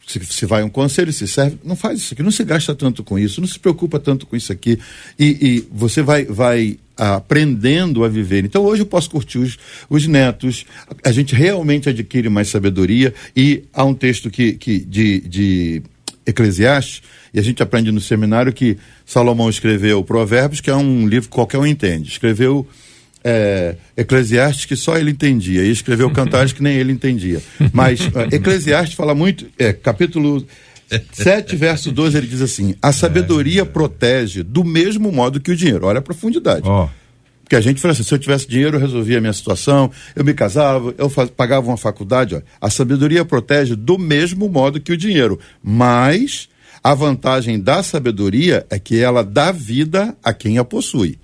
Se, se, vai um conselho, se serve, não faz isso aqui, não se gasta tanto com isso, não se preocupa tanto com isso aqui. E, e você vai, vai aprendendo a viver. Então hoje eu posso curtir os, os netos, a gente realmente adquire mais sabedoria e há um texto que, que de, de Eclesiastes, e a gente aprende no seminário que Salomão escreveu Provérbios, que é um livro que qualquer um entende. Escreveu é, Eclesiastes que só ele entendia, e escreveu Cantares que nem ele entendia. Mas é, Eclesiastes fala muito, é, capítulo 7, verso 12, ele diz assim: A sabedoria é, protege do mesmo modo que o dinheiro. Olha a profundidade. Oh. Porque a gente fala assim: se eu tivesse dinheiro, eu resolvia a minha situação, eu me casava, eu faz, pagava uma faculdade. Ó. A sabedoria protege do mesmo modo que o dinheiro. Mas a vantagem da sabedoria é que ela dá vida a quem a possui.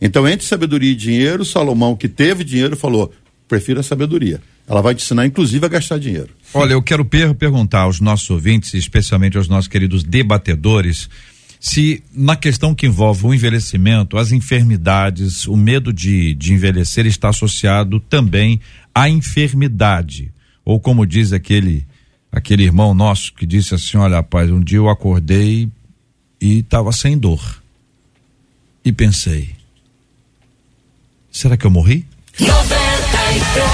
Então, entre sabedoria e dinheiro, Salomão, que teve dinheiro, falou: prefiro a sabedoria. Ela vai te ensinar, inclusive, a gastar dinheiro. Olha, eu quero per perguntar aos nossos ouvintes, especialmente aos nossos queridos debatedores, se na questão que envolve o envelhecimento, as enfermidades, o medo de, de envelhecer está associado também à enfermidade. Ou como diz aquele aquele irmão nosso que disse assim: Olha, rapaz, um dia eu acordei e estava sem dor. E pensei: será que eu morri? 93.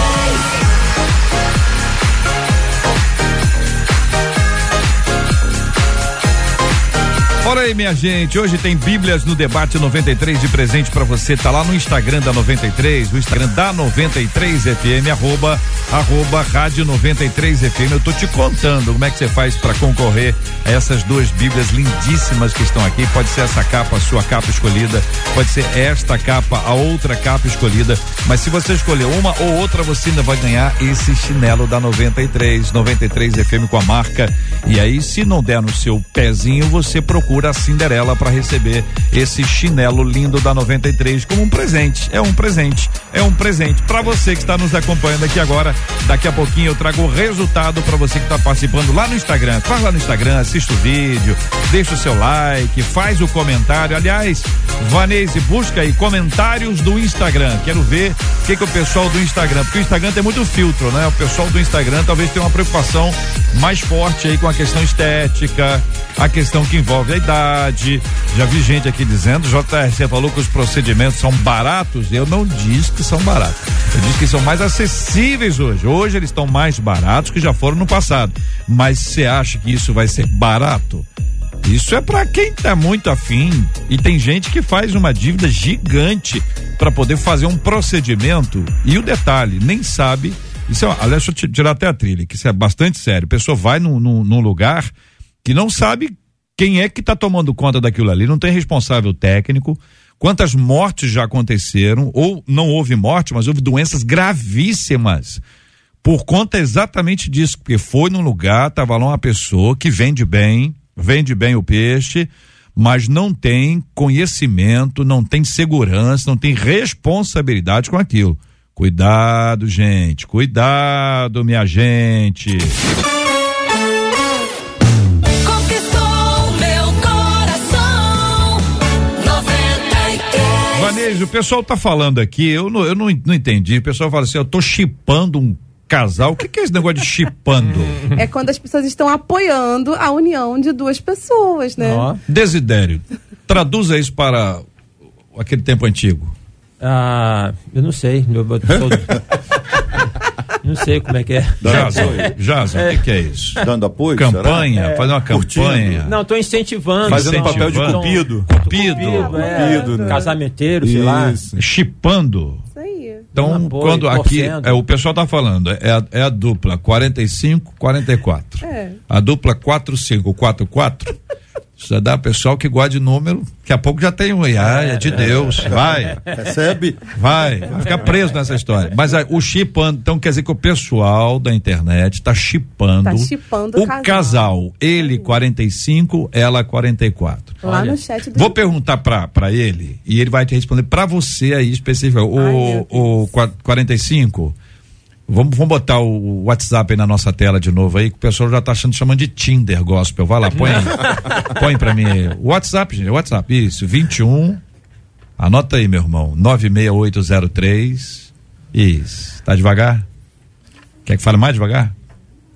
Bora aí, minha gente. Hoje tem Bíblias no Debate 93 de presente para você. Tá lá no Instagram da 93, no Instagram da 93 FM, arroba, arroba Rádio 93 FM. Eu tô te contando como é que você faz para concorrer a essas duas Bíblias lindíssimas que estão aqui. Pode ser essa capa, a sua capa escolhida. Pode ser esta capa, a outra capa escolhida. Mas se você escolher uma ou outra, você ainda vai ganhar esse chinelo da 93, 93 FM com a marca. E aí, se não der no seu pezinho, você procura a Cinderela para receber esse chinelo lindo da 93 como um presente. É um presente, é um presente para você que está nos acompanhando aqui agora. Daqui a pouquinho eu trago o resultado para você que está participando lá no Instagram. Faz lá no Instagram, assista o vídeo, deixa o seu like, faz o comentário. Aliás, Vanese, busca aí comentários do Instagram. Quero ver o que, que o pessoal do Instagram, porque o Instagram tem muito filtro, né? O pessoal do Instagram talvez tenha uma preocupação mais forte aí com a questão estética, a questão que envolve a idade. Já vi gente aqui dizendo, JR, você falou que os procedimentos são baratos. Eu não disse que são baratos. Eu disse que são mais acessíveis hoje. Hoje eles estão mais baratos que já foram no passado. Mas você acha que isso vai ser barato? Isso é para quem tá muito afim e tem gente que faz uma dívida gigante para poder fazer um procedimento e o detalhe, nem sabe. Isso é, aliás, deixa eu tirar até a trilha, que isso é bastante sério. A pessoa vai num, num, num lugar que não sabe quem é que está tomando conta daquilo ali? Não tem responsável técnico. Quantas mortes já aconteceram? Ou não houve morte, mas houve doenças gravíssimas por conta exatamente disso, porque foi num lugar, estava lá uma pessoa que vende bem, vende bem o peixe, mas não tem conhecimento, não tem segurança, não tem responsabilidade com aquilo. Cuidado, gente, cuidado, minha gente. O pessoal tá falando aqui, eu não, eu não, não entendi. O pessoal fala assim, eu tô chipando um casal. O que, que é esse negócio de chipando? É quando as pessoas estão apoiando a união de duas pessoas, né? Oh. Desidério, traduza isso para aquele tempo antigo. Ah, eu não sei. Eu, eu sou... Não sei como é que é. Jason, o que, que, é isso? Dando apoio? Campanha, é. fazer uma campanha. Curtindo. Não, estou incentivando. Fazendo papel de cupido. Cupido. Cupido, é, cupido né? Casamenteiro, sei lá. Chipando. Isso aí. Então, apoio, quando aqui, é, o pessoal está falando, é a, é a dupla 45, 44. É. A dupla 4544 Precisa dar pessoal que gosta de número, daqui a pouco já tem um, ah, é de Deus, vai. Recebe? Vai, vai ficar preso nessa história. Mas aí, o chipando, então quer dizer que o pessoal da internet está chipando, tá chipando o casal. casal. Ele 45, ela 44. Lá Olha. no chat do Vou perguntar para ele e ele vai te responder para você aí específico. O, o 45 Vamos, vamos botar o WhatsApp aí na nossa tela de novo aí, que o pessoal já tá achando, chamando de Tinder gospel. Vai lá, põe põe pra mim aí. WhatsApp, gente, WhatsApp, isso, 21, anota aí, meu irmão, 96803, isso, tá devagar? Quer que fale mais devagar?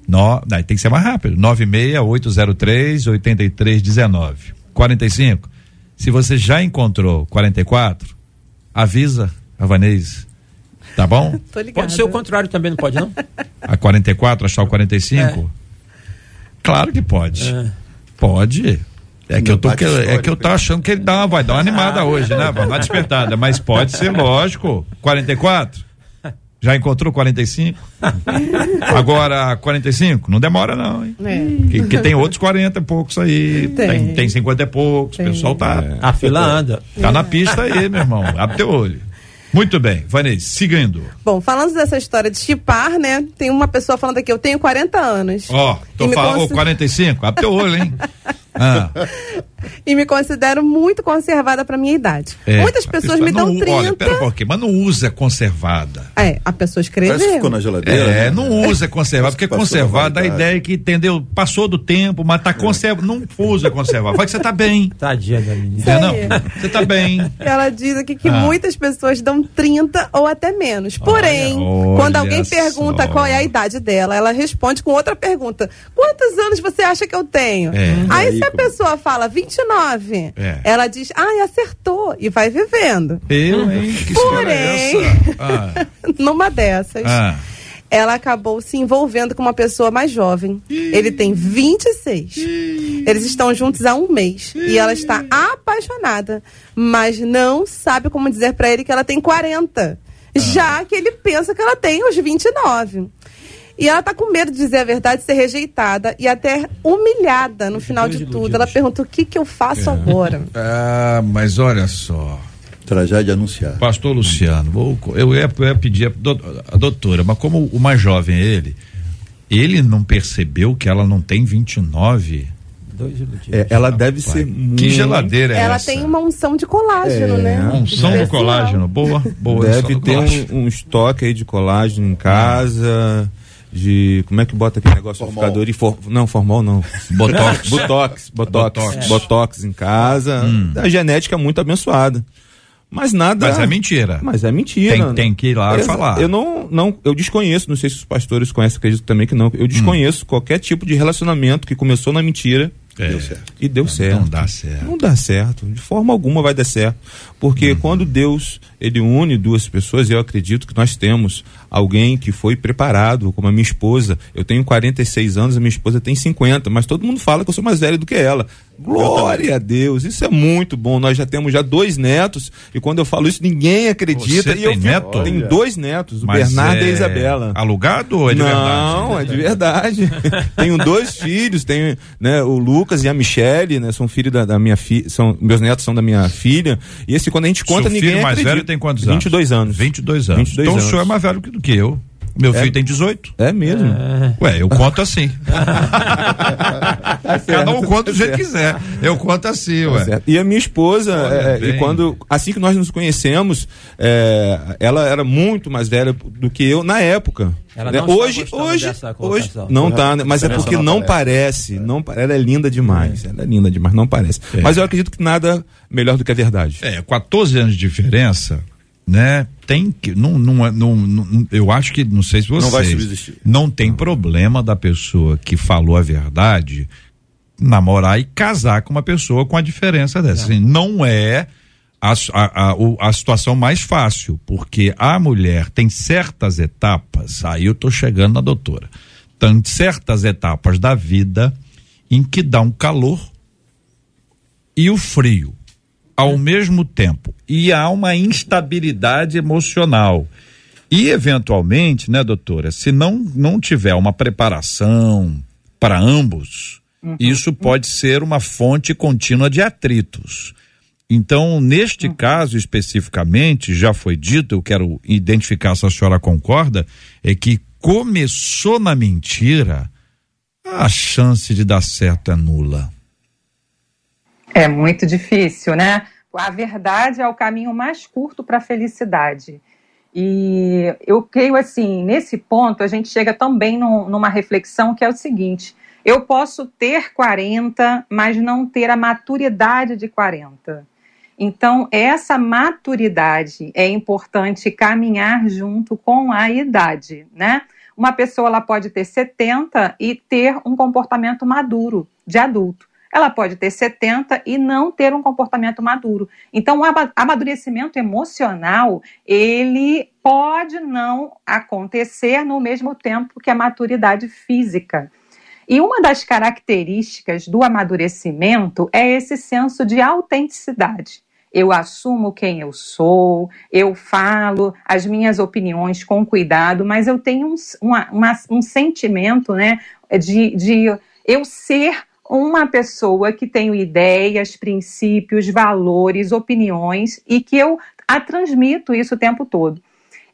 No, daí tem que ser mais rápido, 96803 8319. 45. Se você já encontrou 44, avisa a Vanessa Tá bom? pode ser o contrário também, não pode, não? A 44, achar o 45? É. Claro que pode. É. Pode. É que, eu tô, que, é que eu tô achando que ele dá uma, vai dar uma animada hoje, né? Vai dar despertada. Mas pode ser, lógico. 44? Já encontrou 45? Agora 45? Não demora, não, hein? É. Que, que, tem outros 40 e poucos aí. Tem, tem, tem 50 e poucos. O pessoal tá. É. A fila anda. Tá na pista aí, meu irmão. Abre teu olho. Muito bem, Vanessa, seguindo. Bom, falando dessa história de chipar, né? Tem uma pessoa falando aqui, eu tenho 40 anos. Ó, oh, tô falando, cons... 45, abre teu olho, hein? Ah. E me considero muito conservada para minha idade. É, Muitas pessoas me dão não, 30. Olha, pera um pouquinho, mas não usa conservada. É, a pessoa escreveu. Parece que ficou na geladeira. É, né? não usa conservada, porque conservada a ideia é que, entendeu, passou do tempo, mas tá é. conservado, não usa conservada. Vai que você tá bem. Tadinha da menina. É, não, você tá bem. Ela diz aqui que ah. muitas pessoas dão 30 ou até menos. Porém, olha, quando alguém só. pergunta qual é a idade dela, ela responde com outra pergunta. Quantos anos você acha que eu tenho? É. Aí, aí se a pessoa fala 29, 29. É. Ela diz, ai, acertou, e vai vivendo. Eu, hein? Que história é Porém- essa? Ah, Numa dessas, ah. ela acabou se envolvendo com uma pessoa mais jovem. Ele tem 26. Eles estão juntos há um mês. E ela está apaixonada, mas não sabe como dizer pra ele que ela tem 40. Ah. Já que ele pensa que ela tem os 29. E ela tá com medo de dizer a verdade, ser rejeitada e até humilhada no final de tudo. Ela pergunta o que, que eu faço agora. Ah, mas olha só. Tragédia anunciada. Pastor Luciano, vou, eu, ia, eu ia pedir a, do- a doutora, mas como o mais jovem é ele, ele não percebeu que ela não tem 29? Dois iludidos. É, ela deve Pai, ser Que muito- geladeira é ela essa? tem uma unção de colágeno, É, né? unção Especial. colágeno, boa, boa. Deve ter um, um estoque aí de colágeno em casa, de como é que bota aquele negócio Formol. ficador e for, não formol não. Botox. Botox, botox, Botox. botox, em casa. A genética é muito abençoada. Mas nada. Mas é mentira. Mas é mentira. Tem- tem que ir lá Eu- falar. Eu não, não, eu desconheço, não sei se os pastores conhecem, acredito também que não. Eu desconheço qualquer tipo de relacionamento que começou na mentira É. Deu certo. e deu certo. Não dá certo. Não dá certo. De forma alguma vai dar certo. Porque quando Deus ele une duas pessoas, eu acredito que nós temos alguém que foi preparado, como a minha esposa. Eu tenho 46 anos, a minha esposa tem 50, mas todo mundo fala que eu sou mais velho do que ela. Glória a Deus, isso é muito bom. Nós já temos já dois netos, e quando eu falo isso, ninguém acredita. Você e eu tem fico- neto? Tenho dois netos, o Mas Bernardo e a é Isabela. Alugado ou é de não, verdade? é de verdade. tenho dois filhos, tenho né, o Lucas e a Michele, né? São filhos da, da minha filha, são meus netos são da minha filha. E esse quando a gente conta Seu ninguém filho mais acredita. velho tem quantos anos? 22 anos. 22 anos. 22 então o anos. senhor é mais velho do que eu. Meu É. filho tem 18. É mesmo. Ué, eu conto assim. Tá certo, Cada um conta tá do jeito que quiser. Eu conto assim, Tá ué. certo. E a minha esposa, é, bem. e quando assim que nós nos conhecemos, é, ela era muito mais velha do que eu na época. Ela né? não está hoje, hoje, dessa hoje não tá, né? mas é porque não não aparece. parece, não, pa- ela é linda demais, ela é linda demais, não parece. É. Mas eu acredito que nada melhor do que a verdade. É, 14 anos de diferença, né? Tem que. Não, não, é- não, não- eu acho que, não sei se vocês. Não vai subsistir. Não tem problema da pessoa que falou a verdade namorar e casar com uma pessoa com a diferença dessa. Assim, não é a, a, a, a situação mais fácil, porque a mulher tem certas etapas, aí eu tô chegando na doutora, tem certas etapas da vida em que dá um calor e o frio ao mesmo tempo. E há uma instabilidade emocional. E, eventualmente, né, doutora, se não, não tiver uma preparação para ambos, isso pode ser uma fonte contínua de atritos. Então, neste caso especificamente, já foi dito, eu quero identificar se a senhora concorda, é que começou na mentira, a chance de dar certo é nula. É muito difícil, né? A verdade é o caminho mais curto para a felicidade. E eu creio assim, nesse ponto, a gente chega também num- numa reflexão que é o seguinte: eu posso ter 40, mas não ter a maturidade de 40. Então, essa maturidade é importante caminhar junto com a idade, né? Uma pessoa ela pode ter 70 e ter um comportamento maduro de adulto. Ela pode ter 70 e não ter um comportamento maduro. Então, o ama- amadurecimento emocional, ele pode não acontecer no mesmo tempo que a maturidade física. E uma das características do amadurecimento é esse senso de autenticidade. Eu assumo quem eu sou, eu falo as minhas opiniões com cuidado, mas eu tenho um, uma- uma- um sentimento né, de, de eu ser uma pessoa que tenho ideias, princípios, valores, opiniões e que eu a transmito isso o tempo todo.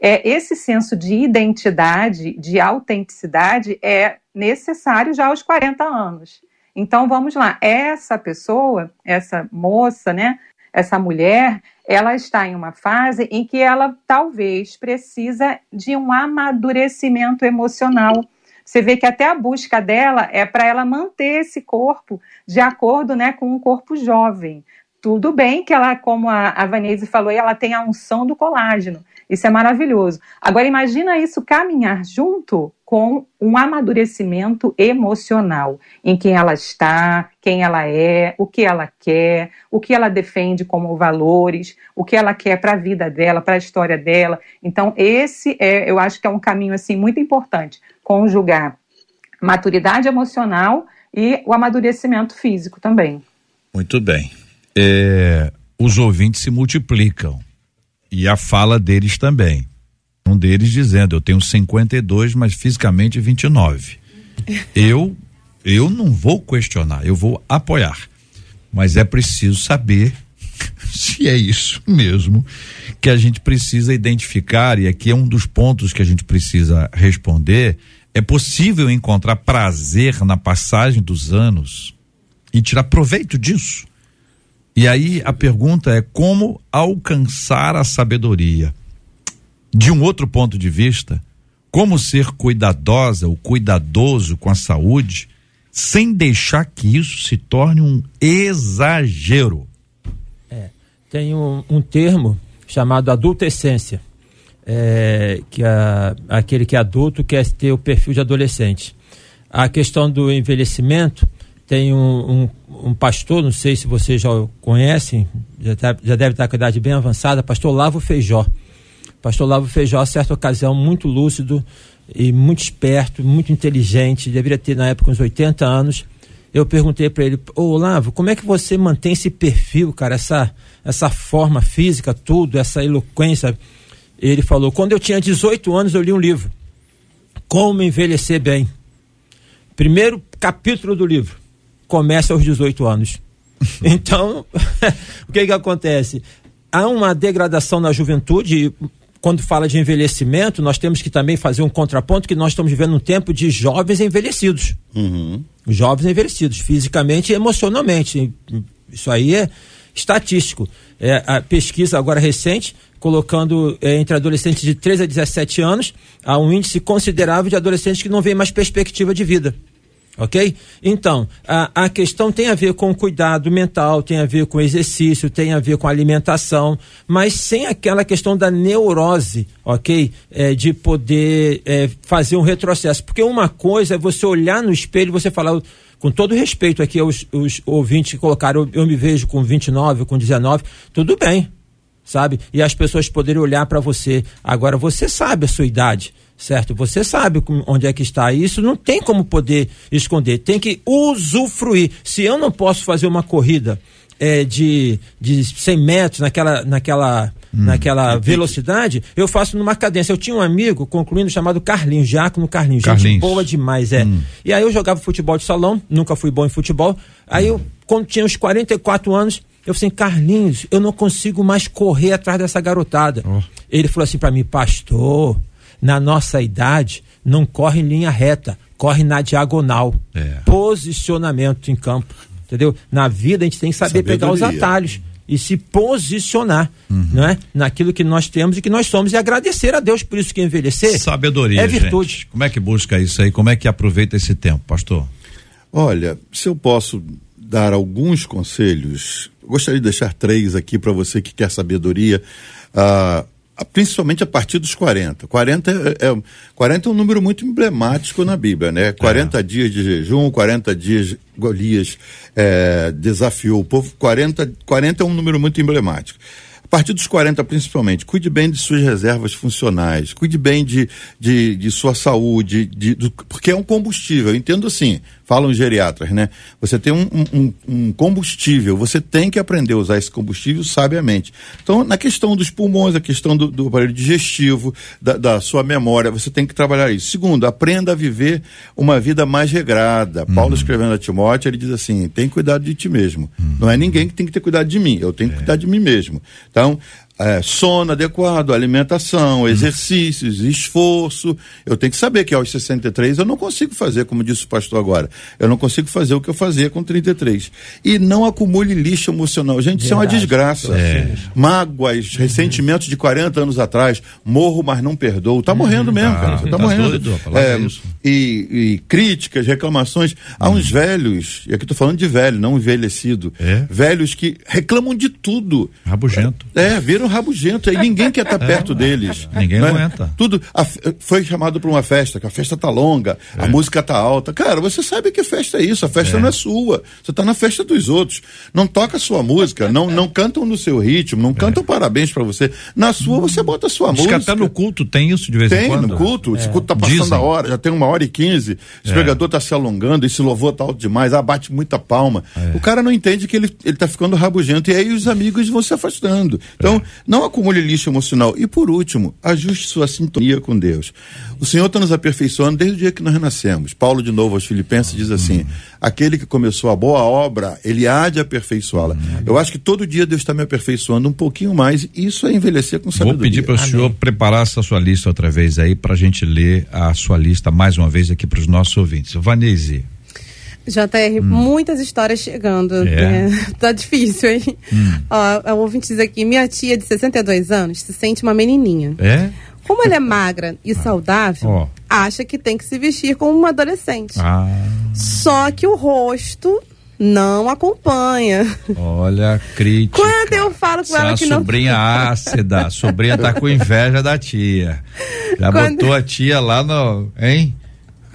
É, esse senso de identidade, de autenticidade, é necessário já aos 40 anos. Então vamos lá, essa pessoa, essa moça, né, essa mulher, ela está em uma fase em que ela talvez precisa de um amadurecimento emocional. Você vê que até a busca dela é para ela manter esse corpo de acordo né, com um corpo jovem. Tudo bem que ela, como a, a falou, ela tem a unção do colágeno. Isso é maravilhoso. Agora, imagina isso caminhar junto com um amadurecimento emocional em quem ela está, quem ela é, o que ela quer, o que ela defende como valores, o que ela quer para a vida dela, para a história dela. Então, esse é, eu acho que é um caminho assim muito importante, conjugar maturidade emocional e o amadurecimento físico também. Muito bem. É, os ouvintes se multiplicam e a fala deles também. Um deles dizendo: Eu tenho 52, mas fisicamente 29. Eu, eu não vou questionar, eu vou apoiar. Mas é preciso saber se é isso mesmo que a gente precisa identificar, e aqui é um dos pontos que a gente precisa responder. É possível encontrar prazer na passagem dos anos e tirar proveito disso? E aí a pergunta é como alcançar a sabedoria? De um outro ponto de vista, como ser cuidadosa ou cuidadoso com a saúde sem deixar que isso se torne um exagero? É, tem um, um termo chamado adultescência, é, que aquele que é adulto quer ter o perfil de adolescente. A questão do envelhecimento tem um, um, um, pastor, não sei se vocês já conhecem, já, tá, já deve estar com a idade bem avançada, pastor Lavo Feijó. Pastor Lavo Feijó, certa ocasião, muito lúcido e muito esperto, muito inteligente, deveria ter na época uns 80 anos. Eu perguntei para ele, ô Lavo, como é que você mantém esse perfil, cara, essa, essa forma física, tudo, essa eloquência? Ele falou, quando eu tinha 18 anos eu li um livro, Como Envelhecer Bem. Primeiro capítulo do livro começa aos 18 anos. Então, o que que acontece? Há uma degradação na juventude, quando fala de envelhecimento, nós temos que também fazer um contraponto que nós estamos vivendo um tempo de jovens envelhecidos. Uhum. Jovens envelhecidos, fisicamente e emocionalmente. Isso aí é estatístico. É, a pesquisa agora recente, colocando é, entre adolescentes de 13 a 17 anos, há um índice considerável de adolescentes que não vêem mais perspectiva de vida. Ok? Então, a, a questão tem a ver com cuidado mental, tem a ver com exercício, tem a ver com alimentação, mas sem aquela questão da neurose, ok? É, de poder é, fazer um retrocesso. Porque uma coisa é você olhar no espelho e você falar, com todo respeito aqui aos, aos ouvintes que colocaram, eu, eu me vejo com 29, com 19, tudo bem, sabe? E as pessoas poderem olhar para você. Agora, você sabe a sua idade certo? Você sabe onde é que está. Isso não tem como poder esconder. Tem que usufruir. Se eu não posso fazer uma corrida é, de, de 100 metros naquela, naquela, hum, naquela velocidade, eu faço numa cadência. Eu tinha um amigo, concluindo, chamado Carlinhos, Giacomo Carlinhos. Carlinhos. Gente boa demais, é. Hum. E aí eu jogava futebol de salão, nunca fui bom em futebol. Aí eu, quando tinha uns 44 anos, eu falei assim, Carlinhos, eu não consigo mais correr atrás dessa garotada. Oh. Ele falou assim para mim, pastor, na nossa idade, não corre em linha reta, corre na diagonal. É. Posicionamento em campo. Entendeu? Na vida a gente tem que saber Sabedoria. pegar os atalhos e se posicionar, uhum. não é? Naquilo que nós temos e que nós somos e agradecer a Deus por isso que envelhecer. Sabedoria, é virtude. Gente. Como é que busca isso aí? Como é que aproveita esse tempo, pastor? Olha, se eu posso dar alguns conselhos, gostaria de deixar três aqui para você que quer sabedoria. Uh, principalmente a partir dos 40. 40 é, é, 40 é um número muito emblemático na Bíblia, né? 40 é. dias de jejum, 40 dias Golias é, desafiou o povo. 40, 40 é um número muito emblemático. A partir dos 40, principalmente, cuide bem de suas reservas funcionais, cuide bem de, de, de sua saúde, de, de, porque é um combustível. Eu entendo assim, falam os geriatras, né? Você tem um, um, um, combustível, você tem que aprender a usar esse combustível sabiamente. Então, na questão dos pulmões, a questão do, do aparelho digestivo, da, da, sua memória, você tem que trabalhar isso. Segundo, aprenda a viver uma vida mais regrada. Uhum. Paulo escrevendo a Timóteo, ele diz assim: tem cuidado de ti mesmo. Uhum. Não é ninguém que tem que ter cuidado de mim, eu tenho que é. cuidar de mim mesmo. Então, é, sono adequado, alimentação, hum. exercícios, esforço. Eu tenho que saber que aos 63 eu não consigo fazer, como disse o pastor agora. Eu não consigo fazer o que eu fazia com 33. E não acumule lixo emocional. Gente, Verdade. isso é uma desgraça. É. Mágoas, ressentimentos de 40 anos atrás, morro, mas não perdoo. Tá morrendo uhum. mesmo, tá, cara. Você tá, tá morrendo. Doido, é, e, e, críticas, reclamações. Há uns uhum. velhos, e aqui tô falando de velho, não envelhecido. É. Velhos que reclamam de tudo. Rabugento. É, viram rabugento, aí ninguém quer estar tá perto é, deles. Ninguém né? aguenta. Tudo a, foi chamado para uma festa, que a festa tá longa, é. a música tá alta. Cara, você sabe que festa é isso, a festa é. não é sua. Você tá na festa dos outros. Não toca a sua música, não, não cantam no seu ritmo, não cantam é. parabéns para você. Na sua, você bota a sua Diz música. Que até no culto tem isso de vez tem, em quando. Tem, no culto. Esse culto tá passando Dizem. a hora, já tem uma hora e quinze. O pregador tá se alongando, esse louvor tá alto demais, abate muita palma. O cara não entende que ele, ele tá ficando rabugento e aí os amigos vão se afastando. Então, não acumule lixo emocional. E por último, ajuste sua sintonia com Deus. O Senhor está nos aperfeiçoando desde o dia que nós renascemos. Paulo, de novo, aos Filipenses, diz assim: aquele que começou a boa obra, ele há de aperfeiçoá-la. Eu acho que todo dia Deus está me aperfeiçoando um pouquinho mais, e isso é envelhecer com sabedoria. Vou pedir para o senhor preparar essa sua lista outra vez aí, para a gente ler a sua lista mais uma vez aqui para os nossos ouvintes. Vanese. JR, hum. muitas histórias chegando. É. Né? Tá difícil, hein? Hum. Ó, o ouvinte diz aqui: minha tia de 62 anos se sente uma menininha. É? Como ela é magra e saudável, oh. acha que tem que se vestir como uma adolescente. Ah. Só que o rosto não acompanha. Olha, crítica. Quando eu falo com ela que não. sobrinha ácida, a sobrinha tá com inveja da tia. Já Quando... botou a tia lá no. Hein?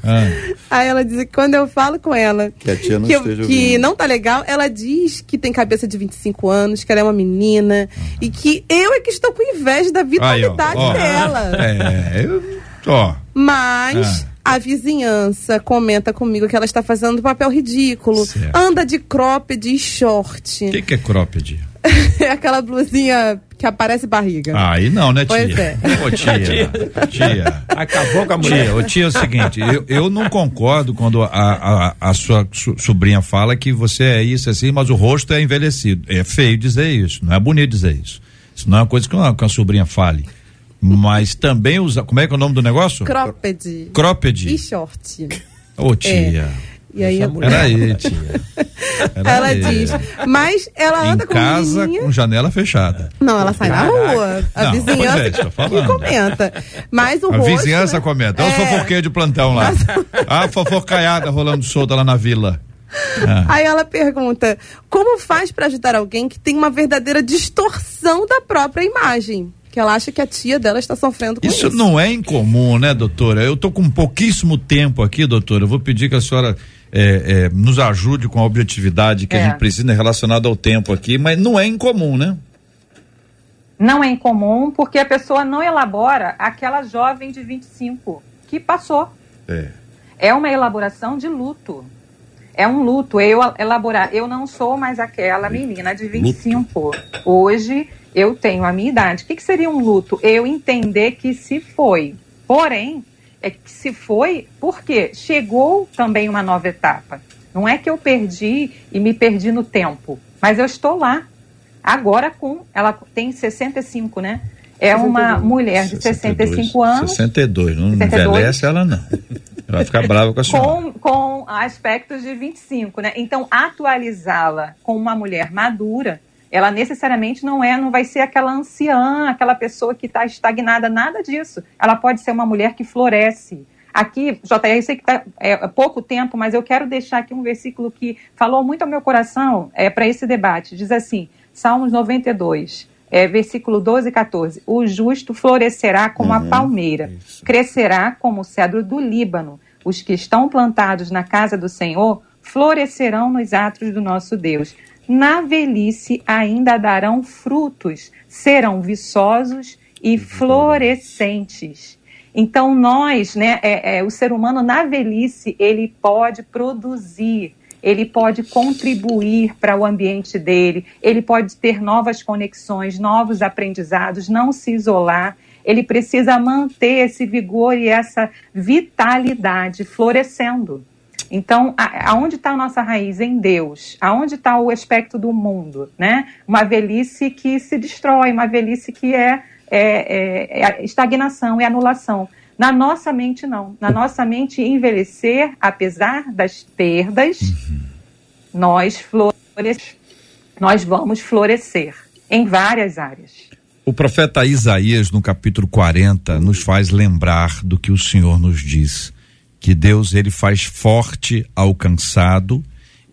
Ah. Aí ela diz que quando eu falo com ela que, a tia não, que, eu, que não tá legal, ela diz que tem cabeça de 25 anos, que ela é uma menina e que eu é que estou com inveja da vitalidade Aí, ó, ó. dela. É, eu, ó. Mas ah. a vizinhança comenta comigo que ela está fazendo papel ridículo. Certo. Anda de cropped e short. O que, que é cropped? é aquela blusinha que aparece barriga. Aí não, né, tia? Pois é. Ô, tia, tia. Acabou com a mulher. Tia, ô, tia, é o seguinte, eu, eu não concordo quando a, a, a sua sobrinha fala que você é isso assim, mas o rosto é envelhecido. É feio dizer isso, não é bonito dizer isso. Isso não é uma coisa que uma, que uma sobrinha fale. Mas também usa. Como é que é o nome do negócio? Cropped. Cropped. E short. Ô, tia. É. E aí Essa mulher... aí, tia. Era ela aí. diz, mas ela anda em com casa com janela fechada. Não, ela sai Caraca. na rua. A não, vizinhança é, que comenta. Mas o A rosto, vizinhança né? comenta. Olha é... os fofoqueiros de plantão lá. Mas... A fofocaiada rolando solta lá na vila. Ah. Aí ela pergunta: como faz para ajudar alguém que tem uma verdadeira distorção da própria imagem? que ela acha que a tia dela está sofrendo com isso. Isso não é incomum, né, doutora? Eu estou com pouquíssimo tempo aqui, doutora. Eu vou pedir que a senhora é, é, nos ajude com a objetividade que é. a gente precisa relacionada ao tempo aqui, mas não é incomum, né? Não é incomum porque a pessoa não elabora aquela jovem de 25 que passou. É. É uma elaboração de luto. É um luto. Eu elaborar. Eu não sou mais aquela menina de 25. Luto. Hoje eu tenho a minha idade. O que, que seria um luto? Eu entender que se foi. Porém, é que se foi porque chegou também uma nova etapa. Não é que eu perdi e me perdi no tempo, mas eu estou lá. Agora com. Ela tem 65, né? É 62. uma mulher de 62, 65 anos. 62, não 62. envelhece ela não. Vai ficar brava com a senhora. Com, com aspectos de 25, né? Então, atualizá-la com uma mulher madura ela necessariamente não é, não vai ser aquela anciã, aquela pessoa que está estagnada, nada disso. Ela pode ser uma mulher que floresce. Aqui, JR, eu sei que está é, pouco tempo, mas eu quero deixar aqui um versículo que falou muito ao meu coração é, para esse debate. Diz assim, Salmos 92, é, versículo 12 e 14. O justo florescerá como uhum, a palmeira, isso. crescerá como o cedro do Líbano. Os que estão plantados na casa do Senhor florescerão nos atos do nosso Deus na velhice ainda darão frutos, serão viçosos e florescentes. Então nós, né, é, é, o ser humano na velhice ele pode produzir, ele pode contribuir para o ambiente dele, ele pode ter novas conexões, novos aprendizados, não se isolar. Ele precisa manter esse vigor e essa vitalidade florescendo. Então, a, aonde está a nossa raiz? Em Deus. Aonde está o aspecto do mundo? Né? Uma velhice que se destrói, uma velhice que é, é, é, é estagnação, é anulação. Na nossa mente, não. Na nossa mente, envelhecer, apesar das perdas, uhum. nós, flores, nós vamos florescer em várias áreas. O profeta Isaías, no capítulo 40, nos faz lembrar do que o Senhor nos diz que Deus ele faz forte ao cansado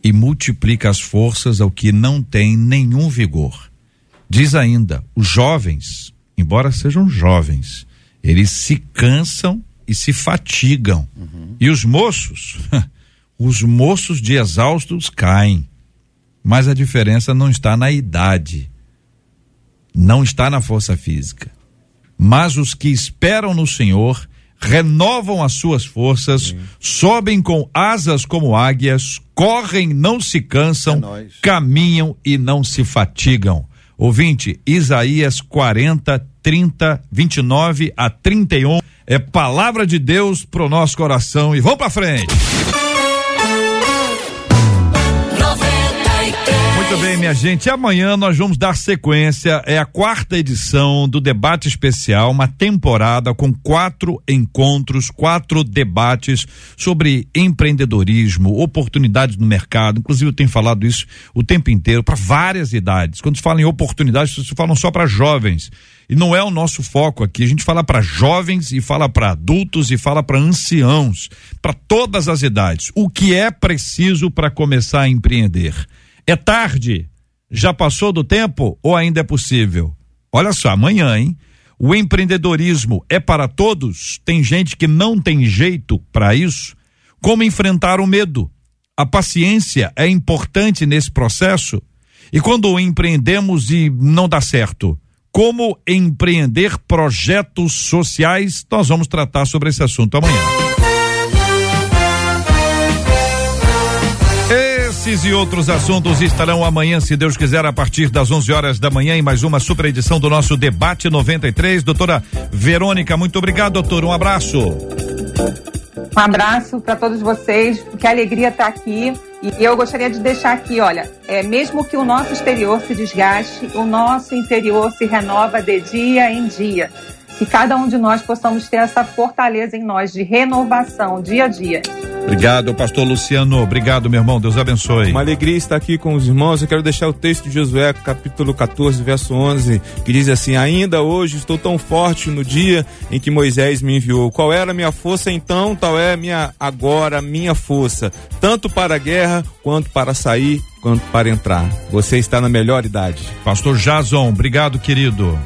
e multiplica as forças ao que não tem nenhum vigor. Diz ainda: os jovens, embora sejam jovens, eles se cansam e se fatigam. Uhum. E os moços, os moços de exaustos caem. Mas a diferença não está na idade, não está na força física. Mas os que esperam no Senhor renovam as suas forças, Sim. sobem com asas como águias, correm, não se cansam, é caminham e não se fatigam. Ouvinte, Isaías 40, 30, 29 a 31 é palavra de Deus pro nosso coração e vamos para frente. Muito bem, minha gente. Amanhã nós vamos dar sequência. É a quarta edição do debate especial, uma temporada com quatro encontros, quatro debates sobre empreendedorismo, oportunidades no mercado. Inclusive, eu tenho falado isso o tempo inteiro para várias idades. Quando se fala em oportunidades, se falam só para jovens. E não é o nosso foco aqui. A gente fala para jovens e fala para adultos e fala para anciãos, para todas as idades. O que é preciso para começar a empreender? É tarde? Já passou do tempo ou ainda é possível? Olha só, amanhã, hein? O empreendedorismo é para todos? Tem gente que não tem jeito para isso? Como enfrentar o medo? A paciência é importante nesse processo? E quando empreendemos e não dá certo, como empreender projetos sociais? Nós vamos tratar sobre esse assunto amanhã. Esses e outros assuntos estarão amanhã, se Deus quiser, a partir das 11 horas da manhã, em mais uma super edição do nosso Debate 93. Doutora Verônica, muito obrigado, doutor. Um abraço. Um abraço para todos vocês. Que alegria estar aqui. E eu gostaria de deixar aqui, olha, é, mesmo que o nosso exterior se desgaste, o nosso interior se renova de dia em dia. Que cada um de nós possamos ter essa fortaleza em nós de renovação dia a dia. Obrigado, pastor Luciano. Obrigado, meu irmão. Deus abençoe. Uma alegria estar aqui com os irmãos. Eu quero deixar o texto de Josué, capítulo 14, verso 11, que diz assim: Ainda hoje estou tão forte no dia em que Moisés me enviou. Qual era a minha força então? Tal é minha agora minha força, tanto para a guerra quanto para sair, quanto para entrar. Você está na melhor idade. Pastor Jason, obrigado, querido.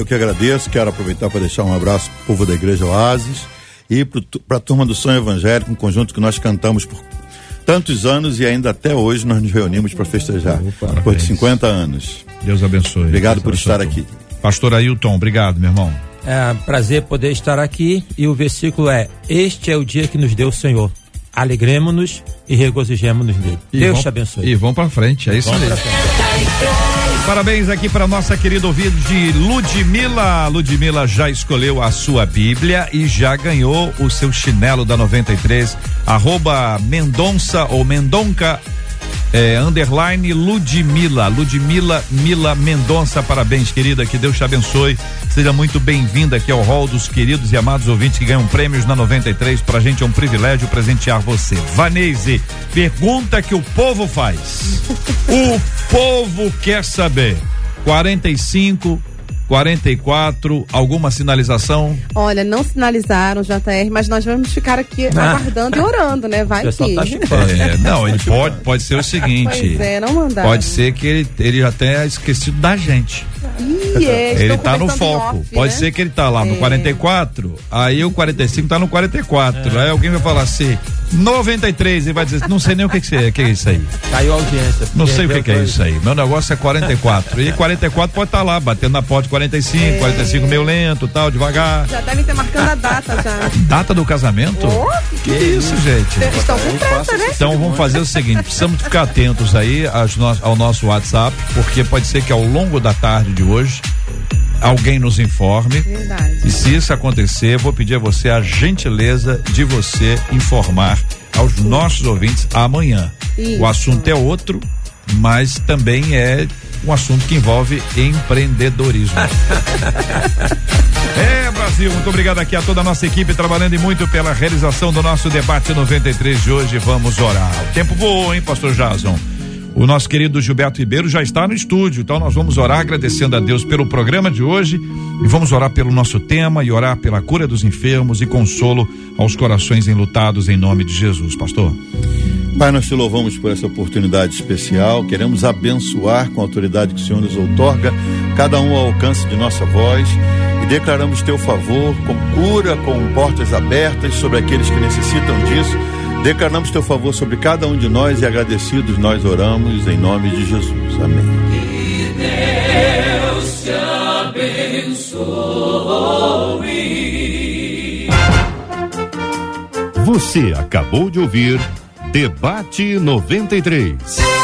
Eu que agradeço. Quero aproveitar para deixar um abraço para o povo da Igreja Oasis e para a turma do Sonho Evangélico, um conjunto que nós cantamos por tantos anos e ainda até hoje nós nos reunimos para festejar, Opa, depois de 50 anos. Deus abençoe. Obrigado Deus por abençoe estar aqui. Pastor Ailton, obrigado, meu irmão. É prazer poder estar aqui e o versículo é: Este é o dia que nos deu o Senhor. Alegremos-nos e regozijemos-nos nele. E Deus vão, te abençoe. E vão para frente, é isso aí. Parabéns aqui para nossa querida ouvinte Ludmila. Ludmila já escolheu a sua Bíblia e já ganhou o seu chinelo da 93. Arroba Mendonça ou Mendonca é, underline Ludmila, Ludmila Mila Mendonça, parabéns, querida, que Deus te abençoe. Seja muito bem-vinda aqui ao hall dos queridos e amados ouvintes que ganham prêmios na 93. Pra gente é um privilégio presentear você. Vanese, pergunta que o povo faz. o povo quer saber. 45 44, alguma sinalização? Olha, não sinalizaram, JR, mas nós vamos ficar aqui ah. aguardando e orando, né? Vai que. Tá é, não, ele pode, pode ser o seguinte. Pois é, não mandaram. Pode ser que ele, ele já tenha esquecido da gente. Ih, é, ele tá no foco. Off, Pode né? ser que ele tá lá no 44, é. aí o 45 tá no 44. É. Aí alguém vai falar assim, 93 e vai dizer, não sei nem o que, que, é, que é isso aí. Caiu a audiência. Não sei o que, que é isso aí. Meu negócio é 44. E 44 pode estar tá lá, batendo na porta de 45, é. 45 meio lento, tal, devagar. Já devem ter marcando a data já. Data do casamento? Oh, que, que isso, gente? Estão com pressa, né? Então vamos fazer o seguinte, precisamos ficar atentos aí ao nosso WhatsApp, porque pode ser que ao longo da tarde de hoje alguém nos informe. Verdade. E se isso acontecer, vou pedir a você a gentileza de você informar aos Sim. nossos ouvintes amanhã. Isso. O assunto é outro, mas também é um assunto que envolve empreendedorismo. é, Brasil, muito obrigado aqui a toda a nossa equipe trabalhando e muito pela realização do nosso debate 93 de hoje. Vamos orar. O tempo voou, hein, pastor Jason? O nosso querido Gilberto Ribeiro já está no estúdio, então nós vamos orar agradecendo a Deus pelo programa de hoje e vamos orar pelo nosso tema e orar pela cura dos enfermos e consolo aos corações enlutados em nome de Jesus, pastor. Pai, nós te louvamos por essa oportunidade especial. Queremos abençoar com a autoridade que o Senhor nos outorga cada um ao alcance de nossa voz, e declaramos teu favor com cura, com portas abertas sobre aqueles que necessitam disso. Declaramos teu favor sobre cada um de nós e agradecidos nós oramos em nome de Jesus. Amém. Que Deus te abençoe. Você acabou de ouvir Debate 93.